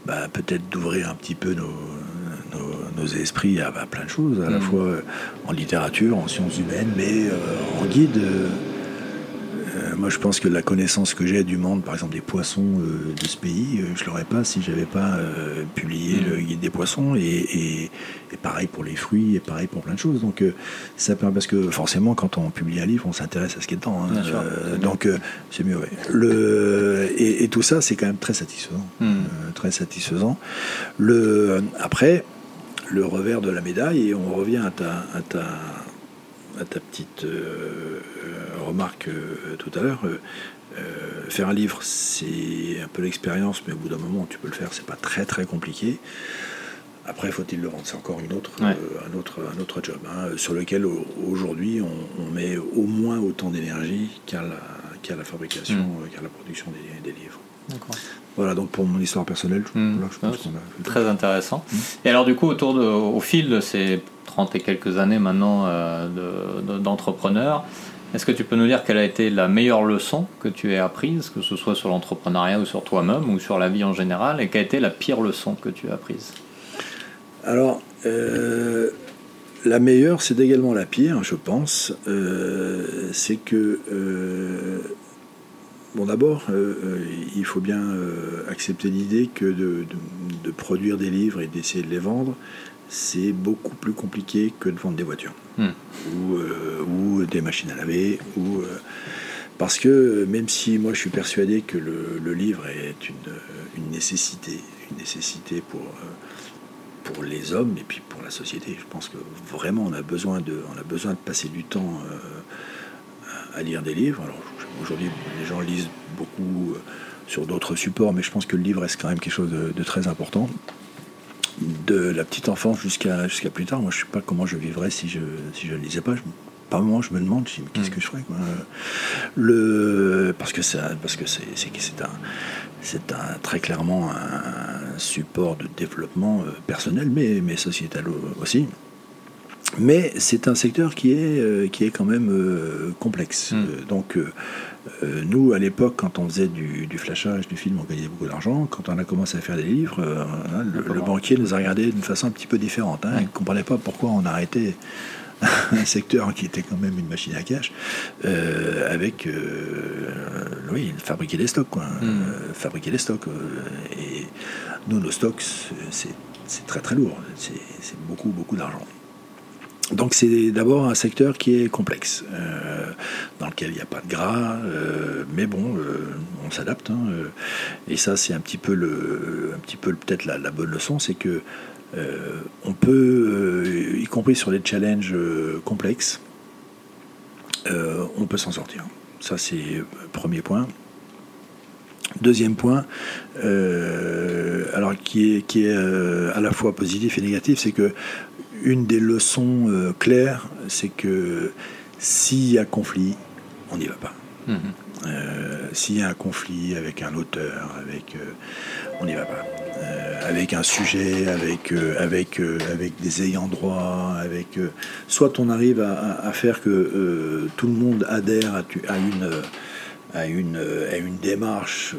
bah, peut-être d'ouvrir un petit peu nos, nos, esprits à, plein de choses, à la mm. fois euh, en littérature, en sciences humaines, mais euh, en guide. Euh, euh, moi, je pense que la connaissance que j'ai du monde, par exemple des poissons euh, de ce pays, euh, je ne l'aurais pas si j'avais pas publié mm. le guide des poissons. Et, pareil pour les fruits, et pareil pour plein de choses. Donc, ça permet parce que forcément, quand on publie un livre, on s'intéresse à ce qui est dedans. Hein. donc, c'est mieux. Le, et, tout ça, c'est quand même très satisfaisant, mm. très satisfaisant. Le après, le revers de la médaille, et on revient à ta, à ta à ta petite euh, euh, remarque euh, tout à l'heure, faire un livre, c'est un peu l'expérience, mais au bout d'un moment, tu peux le faire, c'est pas très très compliqué. Après, faut-il le vendre? C'est encore une autre, un, autre, un autre job, hein, sur lequel aujourd'hui on, met au moins autant d'énergie qu'à la, la, fabrication, mm. qu'à la production des, livres. Voilà, donc pour mon histoire personnelle, mm. je pense qu'on a Très intéressant. Mm. Et alors, du coup, autour de, au fil de ces 30 et quelques années maintenant euh, d'entrepreneur. Est-ce que tu peux nous dire quelle a été la meilleure leçon que tu aies apprise, que ce soit sur l'entrepreneuriat ou sur toi-même ou sur la vie en général, et quelle a été la pire leçon que tu as apprise? Alors, euh, la meilleure, c'est également la pire, je pense. Euh, c'est que, bon d'abord, il faut bien accepter l'idée que de, produire des livres et d'essayer de les vendre, c'est beaucoup plus compliqué que de vendre des voitures hmm. euh, ou, des machines à laver. Ou, euh, parce que même si moi je suis persuadé que le, livre est une, nécessité, une nécessité pour, euh, pour les hommes et puis pour la société, je pense que vraiment on a besoin de, on a besoin de passer du temps à lire des livres. Alors aujourd'hui les gens lisent beaucoup sur d'autres supports, mais je pense que le livre reste quand même quelque chose de très important de la petite enfance jusqu'à jusqu'à plus tard. Moi, je sais pas comment je vivrais si je si je ne lisais pas. Par moment, je me demande qu'est-ce que je ferais. Parce que c'est très clairement un support de développement euh, personnel, mais mais sociétal aussi. Mais c'est un secteur qui est, euh, qui est quand même euh, complexe. Mm. donc, euh, nous, à l'époque, quand on faisait du, flashage, du film, on gagnait beaucoup d'argent. Quand on a commencé à faire des livres, euh, hein, le, banquier nous a regardé d'une façon un petit peu différente. Hein. Il ne comprenait pas pourquoi on arrêtait un secteur qui était quand même une machine à cash, euh, avec, oui, fabriquer des stocks, quoi. Hmm. fabriquer des stocks. et nous, nos stocks, c'est très très lourd. C'est beaucoup, beaucoup d'argent. Donc c'est d'abord un secteur qui est complexe, euh, dans lequel il n'y a pas de gras, euh, mais bon, euh, on s'adapte. Hein, et ça, c'est un petit peu le, un petit peu peut-être la, bonne leçon, c'est que on peut, y compris sur les challenges complexes, on peut s'en sortir. Ça, c'est premier point. Deuxième point, alors qui est, qui est à la fois positif et négatif, c'est que une des leçons euh, claires, c'est que s'il y a conflit, on n'y va pas. Mhm. Euh, s'il y a un conflit avec un auteur, avec, euh, on n'y va pas. avec un sujet, avec, avec, avec des ayants droit, avec soit on arrive à, faire que tout le monde adhère à, une à une, à une démarche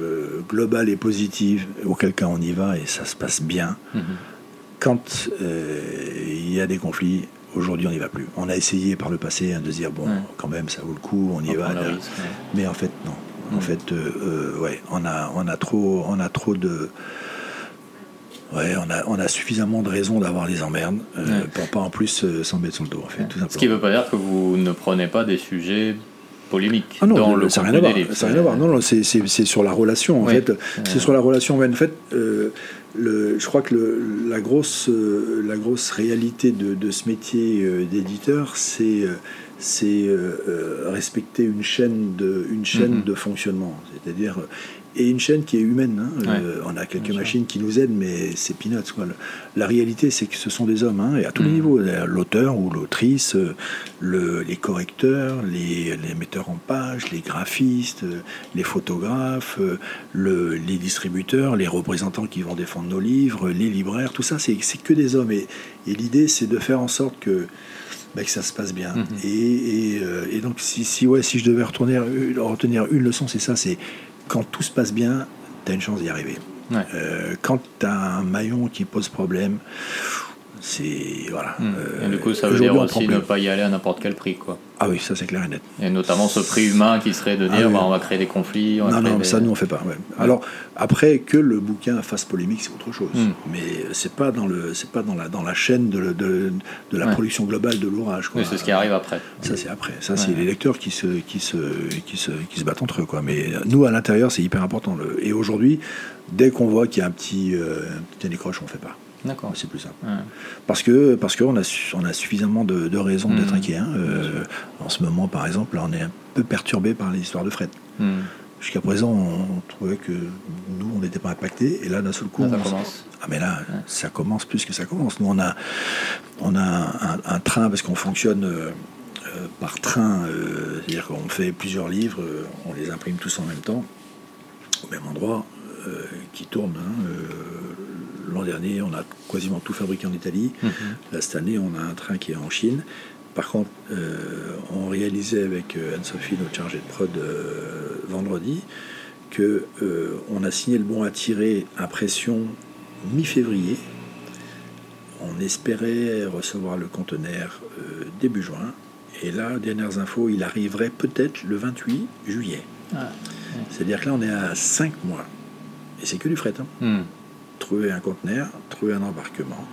globale et positive, auquel cas on y va et ça se passe bien. Mhm quand euh, il y a des conflits, aujourd'hui on n'y va plus. On a essayé par le passé de se dire bon, quand même ça vaut le coup, on y va. Mais en fait non. En mm. fait, euh, euh, ouais, on a, on a trop, on a trop de, ouais, on a, on a suffisamment de raisons d'avoir les emmerdes pour pas en plus s'en mettre sur le dos. En fait, tout Ce qui ne veut pas dire que vous ne prenez pas des sujets polémiques ah non, dans le ça n'a rien, à voir. Non, non, c'est sur la relation. En fait, c'est sur la relation. En fait, je crois que la, grosse, euh, la grosse réalité de, ce métier euh, d'éditeur, c'est euh, respecter une chaîne de, une chaîne mm-hmm. de fonctionnement. C'est-à-dire et une chaîne qui est humaine. Hein. Euh, on a quelques machines qui nous aident, mais c'est peanuts. Quoi. La réalité, c'est que ce sont des hommes, hein, et à tous les mm. niveaux. L'auteur ou l'autrice, euh, le, les correcteurs, les, les, metteurs en page, les graphistes, euh, les photographes, le, les distributeurs, les représentants qui vont défendre nos livres, les libraires, tout ça, c'est que des hommes. Et, et l'idée, c'est de faire en sorte que bah, que ça se passe bien. Mm-hmm. Et, et, donc, si, si, ouais, si je devais retourner, retenir une leçon, c'est ça, c'est quand tout se passe bien, tu as une chance d'y arriver. Euh, quand tu as un maillon qui pose problème, c'est voilà. Hmm. et du coup, ça veut dire aussi ne pas y aller à n'importe quel prix, quoi. Ah oui, ça c'est clair et net. Et notamment ce prix humain qui serait de dire, ah bah, on va créer des conflits. non, non, ça nous on fait pas. Alors après que le bouquin fasse polémique, c'est autre chose. Hmm. Mais c'est pas dans le, c'est pas dans la dans la chaîne de, de, de la production globale de l'ouvrage. c'est ce qui arrive après. Ça c'est après. Ça c'est les lecteurs qui se qui se qui se qui se battent entre eux, quoi. Mais nous à l'intérieur, c'est hyper important. Et aujourd'hui, dès qu'on voit qu'il y a un petit, euh, un petit décroche, on fait pas. D'accord. C'est plus simple. Parce que parce qu'on a, on a suffisamment de, raisons d'être mmh. inquiet. Hein. Euh, en ce moment, par exemple, on est un peu perturbé par l'histoire de Fred. Mmh. Jusqu'à présent, on trouvait que nous, on n'était pas impactés. Et là, d'un seul coup, ça commence. Ah, mais là, ça commence plus que ça commence. Nous, on a, on a un, train, parce qu'on fonctionne euh, euh, par train, c'est-à-dire qu'on fait plusieurs livres, on les imprime tous en même temps, au même endroit, qui tournent. Hein, l'an dernier, on a quasiment tout fabriqué en Italie. Mhm. cette année, on a un train qui est en Chine. Par contre, euh, on réalisait avec euh, Anne-Sophie, notre chargée de prod, euh, vendredi, que on a signé le bon à tirer impression mi-février. On espérait recevoir le conteneur début juin. Et là, dernières infos, il arriverait peut-être le 28 juillet. Ah, C'est-à-dire que là, on est à 5 mois. Et c'est que du fret. Hein. Hmm trouver un conteneur, trouver un embarquement.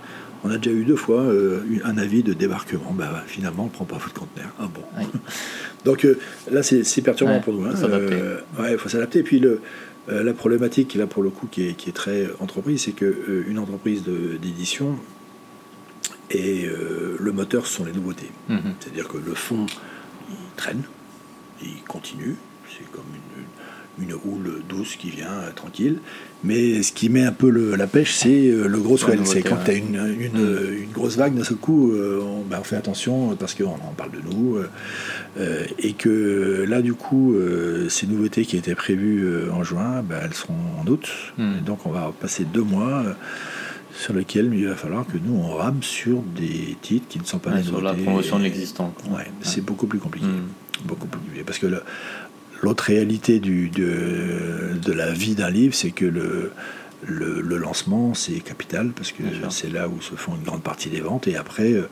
On a déjà eu deux fois euh, un avis de débarquement. Bah, finalement, on ne prend pas votre conteneur. Ah bon. Donc euh, là, c'est perturbant pour nous. Hein. Euh, il faut s'adapter. Et puis le, la problématique, là, pour le coup, qui est, qui est très entreprise, c'est qu'une entreprise d'édition et le moteur, ce sont les nouveautés. Mm-hmm. C'est-à-dire que le fond, il traîne, il continue. C'est comme une, une, houle douce qui vient tranquille. Mais ce qui met un peu la pêche, c'est euh, le gros swell. C'est quand tu as une, mm. une, grosse vague, d'un seul coup, euh, ben, on, fait attention parce qu'on en parle de nous. Euh, et que là, du coup, ces nouveautés qui étaient prévues en juin, ben, elles seront en août. Mm. donc on va passer deux mois sur lesquels il va falloir que nous, on rame sur des titres qui ne sont pas ouais, Sur la promotion de l'existant. Ouais, c'est beaucoup plus compliqué. Mm. Beaucoup plus compliqué. Parce que le, L'autre réalité du, de, de, la vie d'un livre, c'est que le, le, lancement, c'est capital, parce que c'est là où se font une grande partie des ventes. Et après, euh,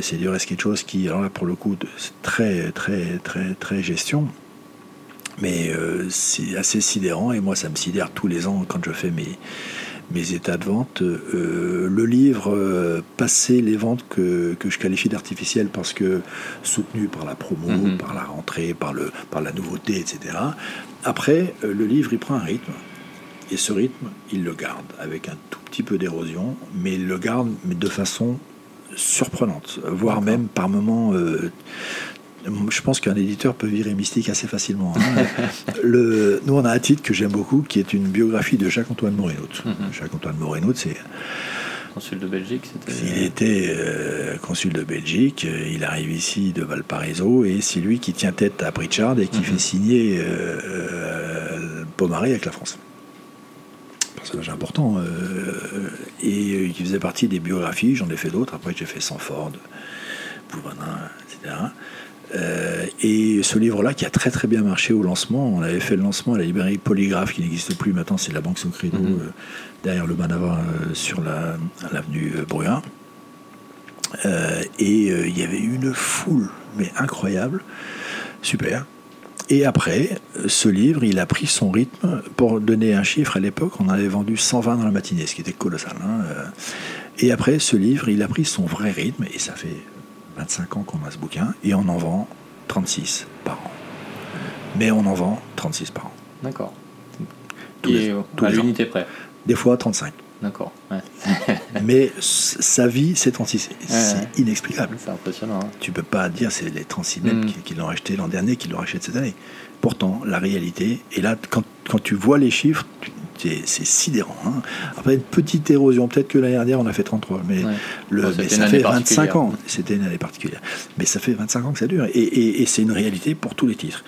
c'est du reste quelque chose qui, alors là, pour le coup, c'est très, très, très, très gestion. Mais euh, c'est assez sidérant, et moi, ça me sidère tous les ans quand je fais mes, mes états de vente. Euh, le livre, euh, passer les ventes que, que je qualifie d'artificielles parce que soutenu par la promo, mhm. par la rentrée, par, le, par la nouveauté, etc. Après, euh, le livre, il prend un rythme. Et ce rythme, il le garde avec un tout petit peu d'érosion, mais il le garde mais de façon surprenante, voire même par moments je pense qu'un éditeur peut virer mystique assez facilement. Hein. le, nous, on a un titre que j'aime beaucoup, qui est une biographie de Jacques-Antoine Moreno. Mhm. Jacques-Antoine Moreno, c'est... Consul de Belgique, c'était... Il était euh, consul de Belgique, il arrive ici de Valparaiso, et c'est lui qui tient tête à Pritchard et qui mhm. fait signer euh, euh, Pomaré avec la France. Personnage important. Euh, et qui faisait partie des biographies, j'en ai fait d'autres, après j'ai fait Sanford, Bouvanin, etc. Euh, et ce livre-là, qui a très très bien marché au lancement, on avait fait le lancement à la librairie Polygraphe, qui n'existe plus maintenant, c'est la Banque Socredo, mhm. euh, derrière le Manava, euh, sur l'avenue Bruin. et il y avait une foule, mais incroyable, super. Et après, ce livre, il a pris son rythme. Pour donner un chiffre, à l'époque, on avait vendu 120 dans la matinée, ce qui était colossal. Hein, et après, ce livre, il a pris son vrai rythme, et ça fait 25 ans qu'on a ce bouquin, et on en vend 36 par an. Mais on en vend 36 par an. D'accord. Tous les, à l'unité près. Des fois 35. D'accord. Mais sa vie, c'est 36. C'est inexplicable. C'est impressionnant. Hein. Tu peux pas dire c'est les 36 mètres mm. qui, l'ont acheté l'an dernier, qui l'ont acheté cette année. Pourtant, la réalité, et là, quand, quand tu vois les chiffres, c'est sidérant. Hein. Après une petite érosion, peut-être que l'année dernière on a fait 33, mais, le, ça fait 25 ans. C'était une année particulière. Mais ça fait 25 ans que ça dure. Et, c'est une réalité pour tous les titres.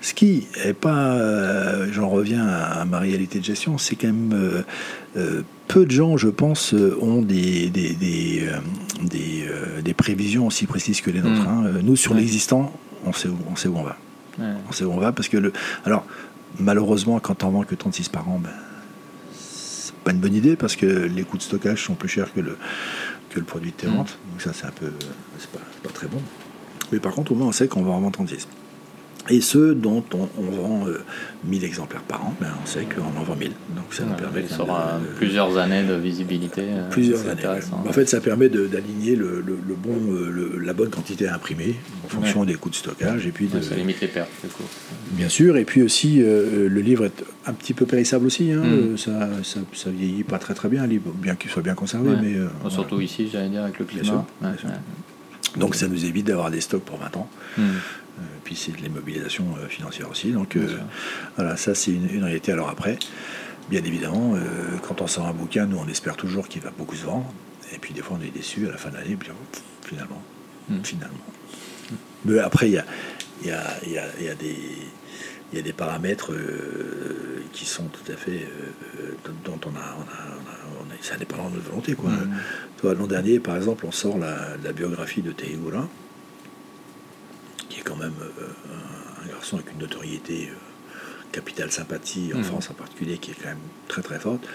Ce qui est pas, euh, j'en reviens à, ma réalité de gestion, c'est quand même euh, euh, peu de gens, je pense, ont des, des, des, des, prévisions aussi précises que les nôtres. Hmm. Hein. Nous, sur l'existant, on sait, où, on sait où on va. On sait où on va parce que le. Alors, malheureusement, quand on vend que 36 par an, ben, pas une bonne idée parce que les coûts de stockage sont plus chers que le, que le produit de tes mm. ventes. Donc ça, c'est un peu. C'est pas, pas, très bon. Mais par contre, au moins, on sait qu'on va en vendre 36. Et ceux dont on, vend 1000 euh, exemplaires par an, ben on sait qu'on en vend 1000. Donc ça nous permet. Ça aura plusieurs années de visibilité. Euh, plusieurs années. En fait, ça permet d'aligner le, le, bon, euh, la bonne quantité à imprimer en fonction des coûts de stockage. Et puis de, ça limite les pertes, du coup. Bien sûr. Et puis aussi, le livre est un petit peu périssable aussi. Hein. Mm. Ça, ça, vieillit pas très très bien, un livre, bien qu'il soit bien conservé. Mais, Surtout ici, j'allais dire, avec le climat. Donc ça nous évite d'avoir des stocks pour 20 ans. Mm. Euh, puis c'est de l'immobilisation euh, financière aussi. Donc euh, voilà, ça c'est une, réalité. Alors après, bien évidemment, quand on sort un bouquin, nous on espère toujours qu'il va beaucoup se vendre. Et puis des fois on est déçu à la fin de l'année, puis finalement, hmm. finalement. Mais après, il y a, y, a, y, a, y a, des il y a des paramètres qui sont tout à fait dont on a, on a, on a, ça dépend de notre volonté quoi. Hmm. L'an dernier, par exemple, on sort la, la biographie de Théoula qui est quand même euh, un garçon avec une notoriété euh, capitale sympathie en mm. France en particulier, qui est quand même très très forte.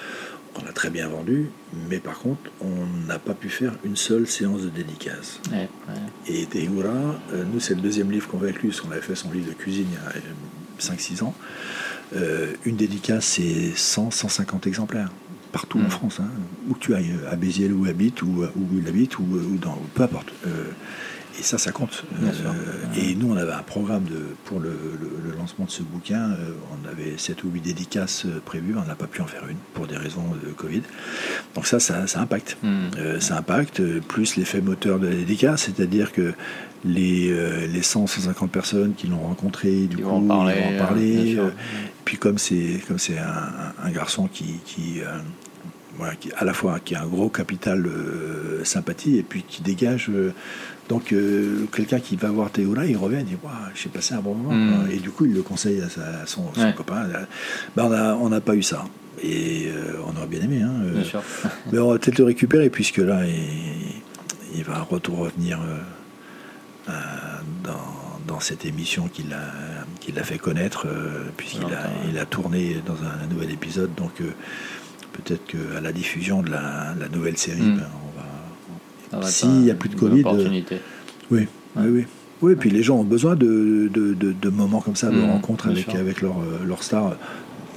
On a très bien vendu, mais par contre, on n'a pas pu faire une seule séance de dédicace. Et Tehura, euh, nous, c'est le deuxième livre qu'on va avec lui, parce qu'on avait fait son livre de cuisine il y a 5-6 ans. une dédicace, c'est 100-150 exemplaires, partout en mm. France, hein. où tu ailles, à Béziers où habite, ou où il habite, ou, dans, peu importe. Et ça, ça compte. Euh, et nous, on avait un programme de, pour le, lancement de ce bouquin. Euh, on avait 7 ou 8 dédicaces euh, prévues. On n'a pas pu en faire une pour des raisons de Covid. Donc ça, ça, impacte. Hmm. ça impacte, plus l'effet moteur de la dédicace, c'est-à-dire que les, les 100, 150 personnes qui l'ont rencontré, du coup, vont parler. Ils vont parler puis comme c'est comme c'est un, garçon qui, qui voilà, qui, à la fois qui a un gros capital sympathie et puis qui dégage donc euh, quelqu'un qui va voir Théo là, il revient, il dit j'ai passé un bon moment. Hmm. Et du coup, il le conseille à, son, copain. Ben, on n'a pas eu ça. Et euh, on aurait bien aimé. Hein, euh. mais on va peut-être le récupérer, puisque là, il, va retour revenir dans, cette émission qu'il a, a fait connaître, puisqu'il a, il a tourné dans un, nouvel épisode. Donc peut-être qu'à la diffusion de la, nouvelle série, hmm. ben, s'il n'y a plus de Covid. Euh, oui, oui, oui. Oui, puis les gens ont besoin de, de, de, moments comme ça, de mmh, rencontres avec, avec leur, euh, leur star,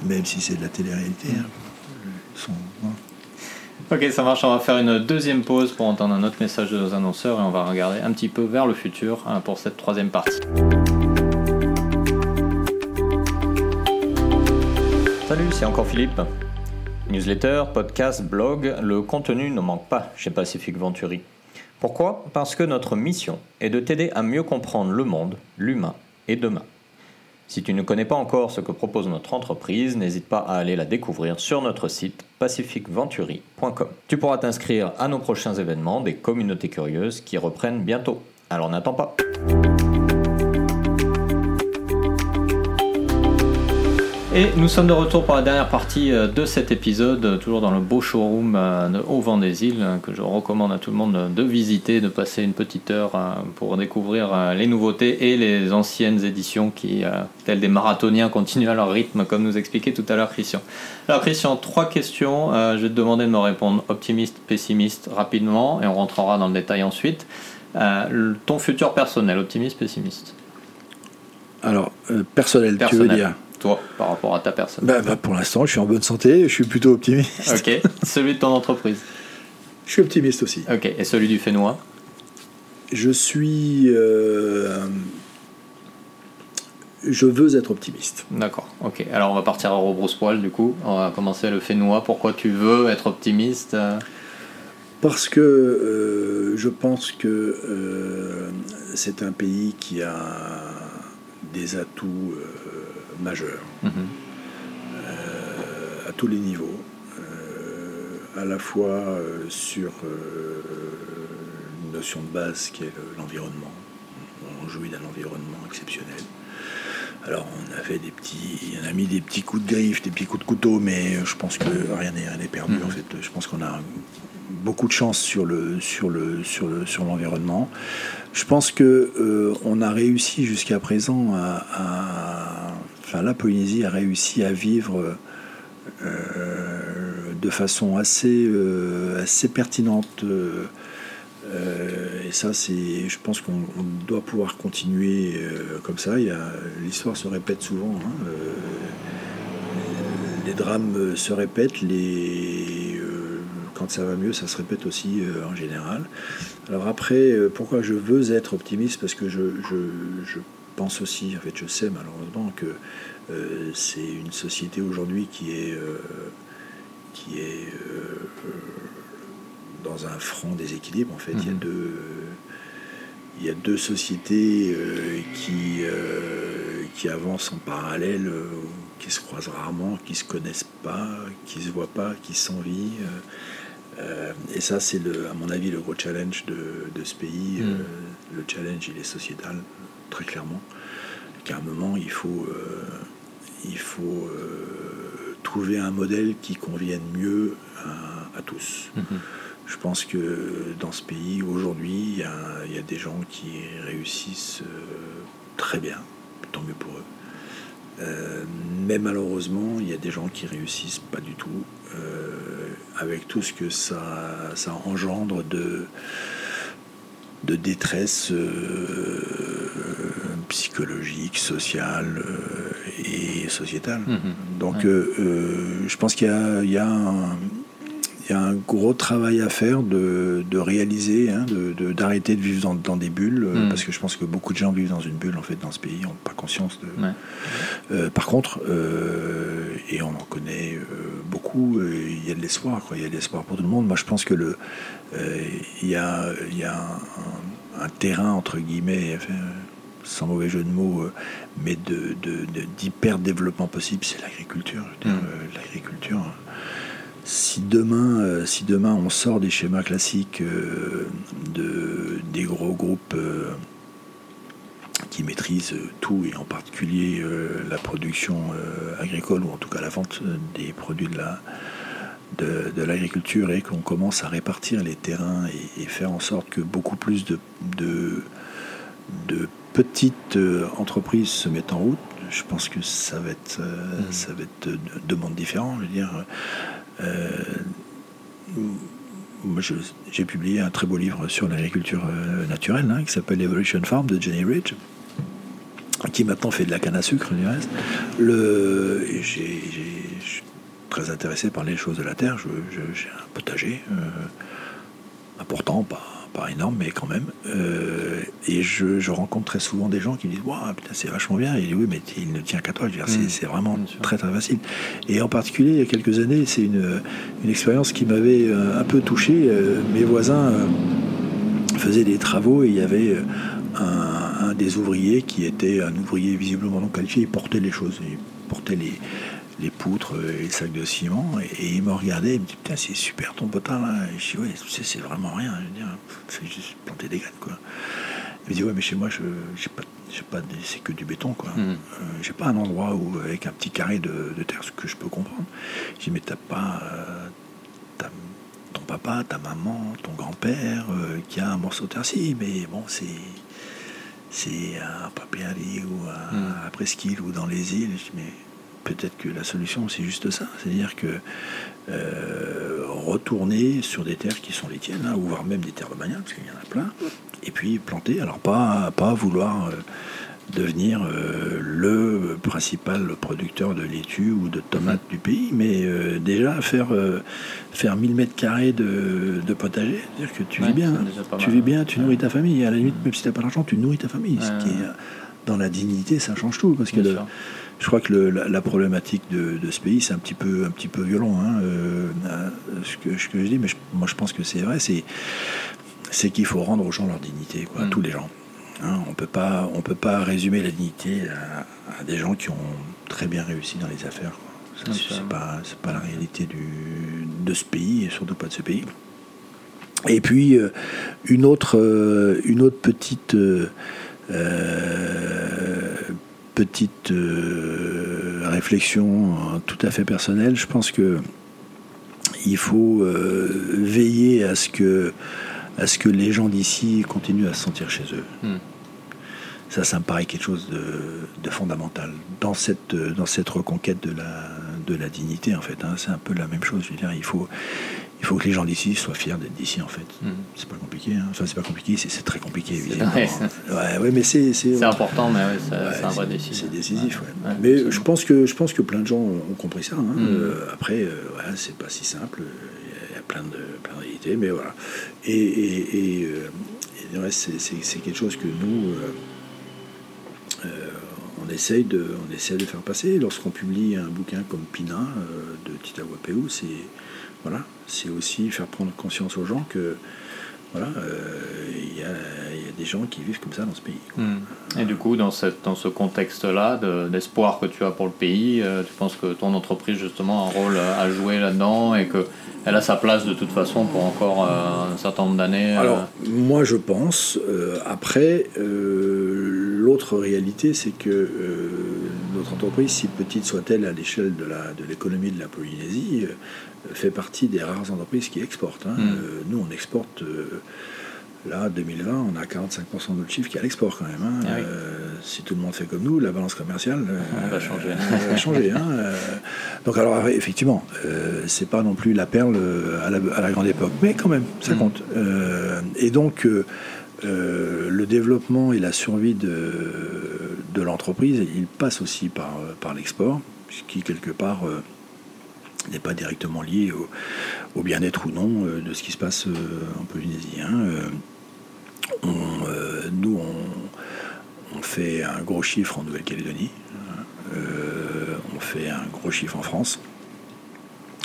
même si c'est de la télé-réalité. Hein. Ok, ça marche. On va faire une deuxième pause pour entendre un autre message de nos annonceurs et on va regarder un petit peu vers le futur hein, pour cette troisième partie. Salut, c'est encore Philippe. Newsletter, podcast, blog, le contenu ne manque pas chez Pacific Venturi. Pourquoi? Parce que notre mission est de t'aider à mieux comprendre le monde, l'humain et demain. Si tu ne connais pas encore ce que propose notre entreprise, n'hésite pas à aller la découvrir sur notre site pacificventuri.com. Tu pourras t'inscrire à nos prochains événements des communautés curieuses qui reprennent bientôt. Alors n'attends pas. Et nous sommes de retour pour la dernière partie euh, de cet épisode, euh, toujours dans le beau showroom euh, Au Vent des Îles, que je recommande à tout le monde de visiter, de passer une petite heure pour découvrir les nouveautés et les anciennes éditions qui, tels des marathoniens, continuent à leur rythme, comme nous expliquait tout à l'heure Christian. Alors Christian, trois questions. Je vais te demander de me répondre optimiste, pessimiste, rapidement, et on rentrera dans le détail ensuite. Ton futur personnel, optimiste, pessimiste? Alors, personnel, tu veux dire? Toi, par rapport à ta personne bah, bah, Pour l'instant, je suis en bonne santé, je suis plutôt optimiste. Ok. Celui de ton entreprise Je suis optimiste aussi. Ok. Et celui du Fénois Je suis. Euh, je veux être optimiste. D'accord, ok. Alors on va partir à rebrousse-poil du coup. On va commencer le Fénois. Pourquoi tu veux être optimiste Parce que je pense que c'est un pays qui a des atouts majeurs mhm. à tous les niveaux à la fois sur une notion de base qui est l'environnement. On jouit d'un environnement exceptionnel. Alors on a fait des petits, on a mis des petits coups de griffe, des petits coups de couteau, mais je pense que rien n'est perdu. En mhm. fait, je pense qu'on a beaucoup de chance sur le sur le sur le sur l'environnement. Je pense que euh, on a réussi jusqu'à présent à, enfin la Polynésie a réussi à vivre euh, de façon assez euh, assez pertinente euh, et ça, c'est, je pense qu'on doit pouvoir continuer comme ça. L'histoire se répète souvent. Hein. Les drames se répètent. Les, quand ça va mieux, ça se répète aussi en général. Alors après, pourquoi je veux être optimiste? Parce que je, je, pense aussi, en fait, je sais malheureusement que c'est une société aujourd'hui qui est, qui est dans un franc déséquilibre. En fait, il, y a mhm. deux, il y a deux sociétés euh, qui, euh, qui avancent en parallèle, euh, qui se croisent rarement, qui se connaissent pas, qui se voient pas, qui s'envient. et ça, c'est à mon avis le gros challenge de, de ce pays. Mhm. le challenge, il est sociétal, très clairement. Qu'à un moment, il faut, il faut trouver un modèle qui convienne mieux à, tous. Mhm. Je pense que dans ce pays, aujourd'hui, il y, a des gens qui réussissent euh, très bien, tant mieux pour eux. Euh, mais malheureusement, il y a des gens qui réussissent pas du tout, euh, avec tout ce que ça, ça engendre de, de détresse psychologique, sociale et sociétale. Mmh Donc je pense qu'il y, y a, un, y a un gros travail à faire de, de réaliser, hein, d'arrêter de, de, vivre dans, dans des bulles, euh, hmm. parce que je pense que beaucoup de gens vivent dans une bulle en fait dans ce pays, n'ont pas conscience de. Euh, par contre, euh, et on en connaît beaucoup, il y a de l'espoir, il y a de l'espoir pour tout le monde. Moi, je pense que le, il y a, y a un, terrain entre guillemets. sans mauvais jeu de mots, mais de, d'hyper développement possible, c'est l'agriculture. Hmm. L'agriculture, si demain, euh, si demain on sort des schémas classiques euh, de, des gros groupes euh, qui maîtrisent tout et en particulier la production agricole ou en tout cas la vente des produits de la, de, l'agriculture et qu'on commence à répartir les terrains et, faire en sorte que beaucoup plus de petites entreprises se mettent en route, je pense que ça va être, mmh. ça va être deux mondes différents. Je veux dire, euh, j'ai publié un très beau livre sur l'agriculture euh, naturelle hein, qui s'appelle Evolution Farm de Jenny Ridge qui maintenant fait de la canne à sucre du reste. Le, j'ai, je suis très intéressé par les choses de la terre. j'ai un potager euh, important, pas pas énorme, mais quand même. Euh, et je, rencontre très souvent des gens qui me disent Waouh, putain, c'est vachement bien. Et il dit Oui, mais il ne tient qu'à toi. Mm. C'est vraiment très très facile. Et en particulier, il y a quelques années, c'est une, une expérience qui m'avait euh, un peu touché. Euh, mes voisins faisaient des travaux et il y avait un, un, des ouvriers qui était un ouvrier visiblement non qualifié. Il portait les choses. Il portait les, les poutres et les sacs de ciment. Et, il me regardait, il me dit Putain, c'est super ton potin là. Et je dis Ouais, c'est vraiment rien. Je veux dire, c'est juste planter des graines quoi. Il me dit Ouais, mais chez moi, je j'ai pas, pas c'est que du béton quoi. Mmh. Euh, j'ai pas un endroit où, avec un petit carré de, terre, ce que je peux comprendre. Je dis Mais t'as pas. Euh, ton papa, ta maman, ton grand-père euh, qui a un morceau de terre. Si, mais bon, c'est c'est à Papiali ou à, à, Presqu'île ou dans les îles. Je dis, mais peut-être que la solution, c'est juste ça. C'est-à-dire que euh, retourner sur des terres qui sont les tiennes, hein, ou voire même des terres de manière, parce qu'il y en a plein, et puis planter. Alors, pas, pas vouloir euh, devenir euh, le principal producteur de laitue ou de tomates du pays, mais déjà faire, faire 1000 mètres carrés de, potager, c'est-à-dire que tu vis bien. Tu vis bien, tu nourris ta famille. À la limite, même si tu n'as pas d'argent, tu nourris ta famille. Ce qui est dans la dignité, ça change tout. Parce que je crois que la, problématique de, ce pays, c'est un petit peu, un petit peu violent. Hein, euh, ce, que, ce, que, je dis, mais moi je pense que c'est vrai, c'est, c'est qu'il faut rendre aux gens leur dignité, quoi, mm. tous les gens. Hein, on peut pas, on peut pas résumer la dignité à, des gens qui ont très bien réussi dans les affaires. Ce C'est pas, c'est pas la réalité du, de ce pays et surtout pas de ce pays. Et puis euh, une autre, euh, une autre petite petite euh, réflexion hein, tout à fait personnelle, je pense que il faut euh, veiller à ce que à ce que les gens d'ici continuent à se sentir chez eux. Hmm. Ça, ça me paraît quelque chose de, fondamental dans cette dans cette reconquête de la de la dignité en fait. Hein. c'est un peu la même chose. Je veux dire, il faut il faut que les gens d'ici soient fiers d'être d'ici en fait. Hmm. C'est pas compliqué. Hein. Enfin, c'est pas compliqué, c'est très compliqué évidemment. Ouais, ouais, mais c'est c'est important, mais c'est un vrai décisif. C'est décisif, mais je pense que je pense que plein de gens ont compris ça. Hein. Hmm. Euh, après, euh, c'est pas si simple. Il y a plein de plein de réalités, mais voilà. Et, et, et, euh, c'est quelque chose que nous on essaye de, on essaie de faire passer. Lorsqu'on publie un bouquin comme Pina de Tita Wapeu, c'est voilà, c'est aussi faire prendre conscience aux gens que voilà, euh, il y, a des gens qui vivent comme ça dans ce pays. Hmm. Et du coup, dans, cette, dans ce contexte-là d'espoir que tu as pour le pays, euh, tu penses que ton entreprise justement a un rôle à jouer là-dedans et qu'elle a sa place de toute façon pour encore euh, un certain nombre d'années Alors, moi je pense. après, l'autre réalité, c'est que notre entreprise, si petite soit-elle à l'échelle de l'économie de, de la Polynésie, fait partie des rares entreprises qui exportent. Hein. Hmm. Euh, nous, on exporte. Euh, là, 2020, on a 45% de notre chiffre qui est à l'export quand même. Hein. Ah euh, si tout le monde fait comme nous, la balance commerciale va changer. va changer hein. Donc alors effectivement, c'est pas non plus la perle à la, grande époque, mais quand même, ça hmm. compte. et donc le développement et la survie de, de l'entreprise, il passe aussi par, par l'export, qui quelque part n'est pas directement lié au, bien-être ou non euh, de ce qui se passe euh, en Polynésie. Hein. Euh, nous, on, fait un gros chiffre en Nouvelle-Calédonie, on fait un gros chiffre en France.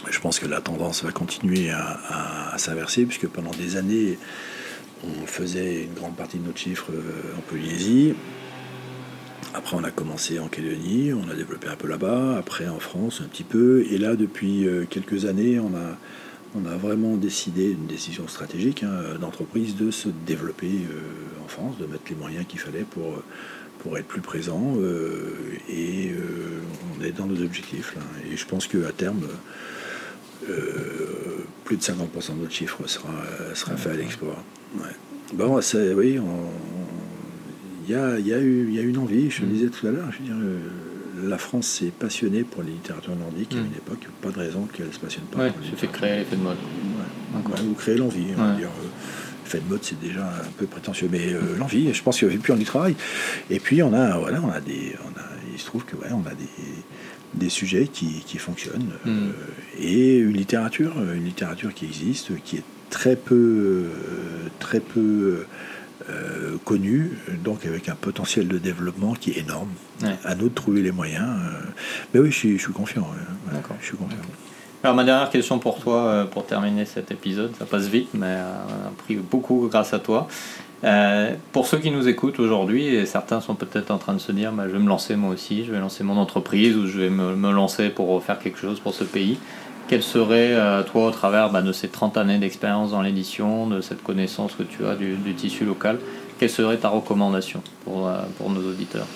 Je pense que la tendance va continuer à, s'inverser, puisque pendant des années, on faisait une grande partie de notre chiffre en Polynésie. Après, on a commencé en Calédonie, on a développé un peu là-bas, après en France un petit peu, et là, depuis euh, quelques années, on a, on a vraiment décidé, une décision stratégique hein, d'entreprise, de se développer euh, en France, de mettre les moyens qu'il fallait pour, pour être plus présent, euh, et on est dans nos objectifs. Et je pense qu'à terme, plus de 50% de notre chiffre sera, sera fait à l'export. Bon, oui, on, il y a, y, a eu, y a une envie, je le disais tout à l'heure, je veux dire, la France s'est passionnée pour les littératures nordiques à mm. une époque, pas de raison qu'elle ne se passionne pas. Oui, fait créer l'effet de mode. Ouais. ou créer l'envie. Euh, l'effet de mode, c'est déjà un peu prétentieux, mais euh, l'envie, je pense qu'il y avait plus en du travail. Et puis, on a, voilà, on a des, on a, il se trouve que ouais, on a des, des sujets qui, qui fonctionnent mm. euh, et une littérature, une littérature qui existe, qui est très peu, très peu euh, connu, donc avec un potentiel de développement qui est énorme. À nous de trouver les moyens. Euh. mais oui, je suis, confiant. je suis confiant. Alors ma dernière question pour toi, euh, pour terminer cet épisode, ça passe vite, mais on a pris beaucoup grâce à toi. pour ceux qui nous écoutent aujourd'hui, et certains sont peut-être en train de se dire, bah, je vais me lancer moi aussi, je vais lancer mon entreprise ou je vais me, me lancer pour faire quelque chose pour ce pays. Quelle serait, euh, toi, au travers bah, de ces 30 années d'expérience dans l'édition, de cette connaissance que tu as du, tissu local, quelle serait ta recommandation pour, euh, pour nos auditeurs?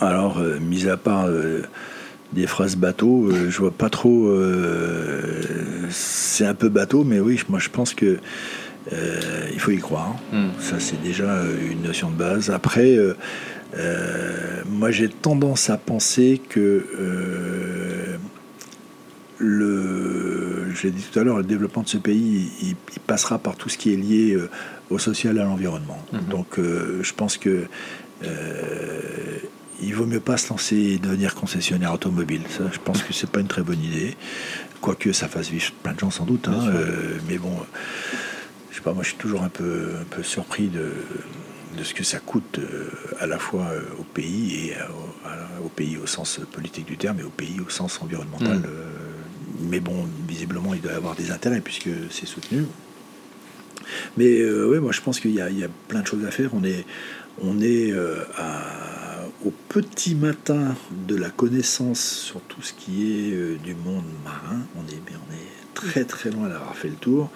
Alors, euh, mis à part des phrases bateau, je vois pas trop. c'est un peu bateau, mais oui, moi je pense que il faut y croire. Hmm. Ça, c'est déjà une notion de base. Après, moi j'ai tendance à penser que le, je l'ai dit tout à l'heure, le développement de ce pays, il, passera par tout ce qui est lié euh, au social et à l'environnement. Mhm. Donc euh, je pense que euh, il vaut mieux pas se lancer et devenir concessionnaire automobile. Ça, je pense que c'est pas une très bonne idée. Quoique ça fasse vivre plein de gens sans doute. Hein, mais bon, je sais pas, moi je suis toujours un peu, un peu surpris de, de ce que ça coûte à la fois au pays et au pays au sens politique du terme et au pays au sens environnemental. Mm. mais bon, visiblement, il doit y avoir des intérêts puisque c'est soutenu. Mais oui, moi je pense qu'il y, a plein de choses à faire. On est, on est au petit matin de la connaissance sur tout ce qui est du monde marin. On est, on est très très loin d'avoir fait le tour.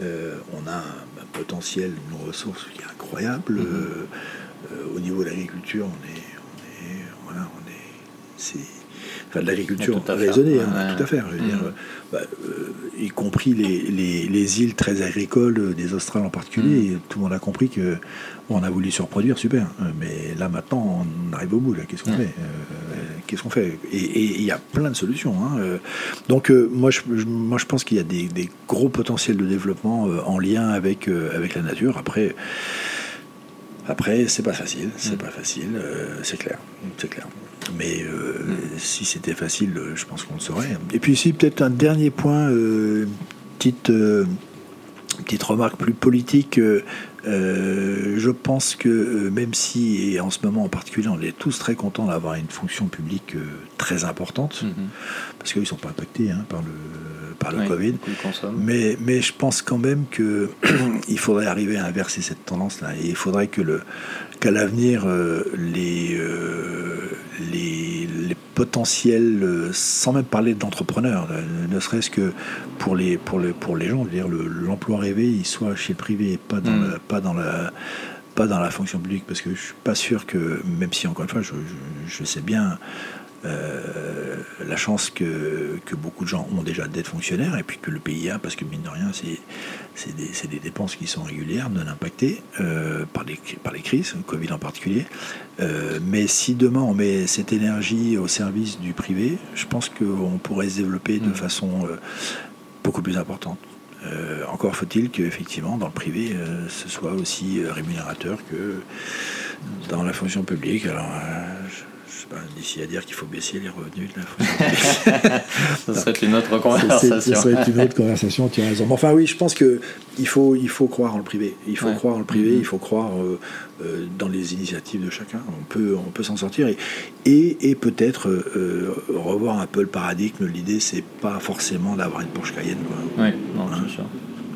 Euh, on a un, potentiel, une ressource qui est incroyable. Mhm. Euh, euh, au niveau de l'agriculture, on est, on est, voilà, on est, c'est, enfin de l'agriculture raisonnée, hein, tout à fait. Je veux dire, mhm. bah, y compris les, les, îles très agricoles des Australes en particulier, mhm. tout le monde a compris que on a voulu surproduire, super. Mais là maintenant, on arrive au bout. Qu'est-ce qu'on fait qu'est-ce qu'on fait? Et il y a plein de solutions. Hein. Euh, donc euh, moi, je, moi, je pense qu'il y a des, gros potentiels de développement euh, en lien avec, avec la nature. Après, après c'est pas facile, c'est mm. pas facile, c'est clair, c'est clair. Mais mm. si c'était facile, je pense qu'on le saurait. Et puis ici, peut-être un dernier point, petite petite remarque plus politique. Euh, je pense que euh, même si, et en ce moment en particulier, on est tous très contents d'avoir une fonction publique euh, très importante, mhm. parce qu'ils ne sont pas impactés hein, par le, par le Covid. Mais, mais je pense quand même qu'il faudrait arriver à inverser cette tendance-là. Et il faudrait que le, qu'à l'avenir, les, les, les, potentiels, sans même parler d'entrepreneurs, ne serait-ce que pour les, pour les, pour les gens, dire l'emploi rêvé, il soit chez le privé et pas dans, mm. le, pas dans la pas dans la fonction publique parce que je suis pas sûr que même si encore une fois je, je, sais bien euh, la chance que, que, beaucoup de gens ont déjà d'être fonctionnaires et puis que le pays a, parce que mine de rien, c'est des, des, dépenses qui sont régulières, non impactées euh, par, les, par les crises, le Covid en particulier. Euh, mais si demain on met cette énergie au service du privé, je pense qu'on pourrait se développer de mm. façon beaucoup plus importante. Encore faut-il qu'effectivement, dans le privé, ce soit aussi rémunérateur que dans la fonction publique. Alors, d'ici à dire qu'il faut baisser les revenus de la Ce serait une autre conversation. Ce serait une autre conversation, tu as raison. enfin oui, je pense qu'il faut, il faut croire en le privé. Il faut croire en le privé, mm-hmm. il faut croire dans les initiatives de chacun. On peut, on peut s'en sortir. Et, et, peut-être revoir un peu le paradigme. L'idée, c'est pas forcément d'avoir une Porsche Cayenne. Oui, non, hein? sûr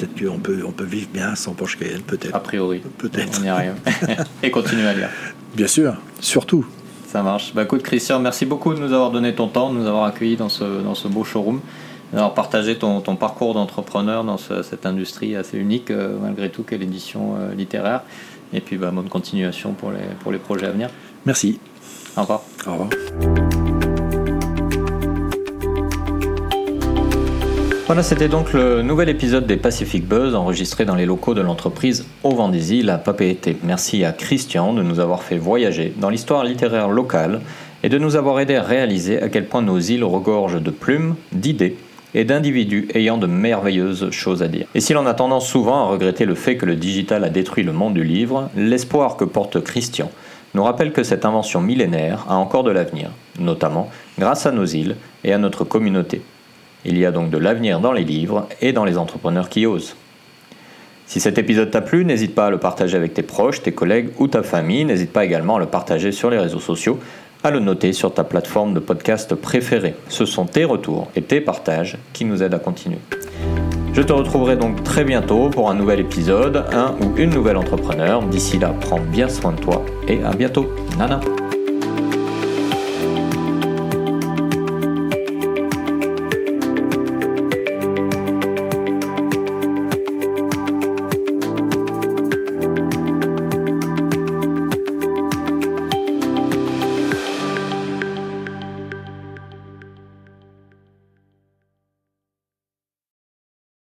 peut-être qu'on peut, on peut vivre bien sans Porsche Cayenne, peut-être. A priori. Peut-être. On y arrive. Et continuer à lire. Bien sûr, surtout. Ça marche. Bah écoute Christian, merci beaucoup de nous avoir donné ton temps, de nous avoir accueillis dans ce, dans ce beau showroom, d'avoir partagé ton, ton parcours d'entrepreneur dans cette industrie assez unique euh, malgré tout qu'est l'édition euh, littéraire. Et puis bah, bonne continuation pour les, pour les projets à venir. Merci. Au revoir. Au revoir. Voilà, c'était donc le nouvel épisode des Pacific Buzz enregistré dans les locaux de l'entreprise Au îles à Papeete. Merci à Christian de nous avoir fait voyager dans l'histoire littéraire locale et de nous avoir aidé à réaliser à quel point nos îles regorgent de plumes, d'idées et d'individus ayant de merveilleuses choses à dire. Et si l'on a tendance souvent à regretter le fait que le digital a détruit le monde du livre, l'espoir que porte Christian nous rappelle que cette invention millénaire a encore de l'avenir, notamment grâce à nos îles et à notre communauté. Il y a donc de l'avenir dans les livres et dans les entrepreneurs qui osent. Si cet épisode t'a plu, n'hésite pas à le partager avec tes proches, tes collègues ou ta famille. N'hésite pas également à le partager sur les réseaux sociaux, à le noter sur ta plateforme de podcast préférée. Ce sont tes retours et tes partages qui nous aident à continuer. Je te retrouverai donc très bientôt pour un nouvel épisode, un ou une nouvelle entrepreneur. D'ici là, prends bien soin de toi et à bientôt. Nana.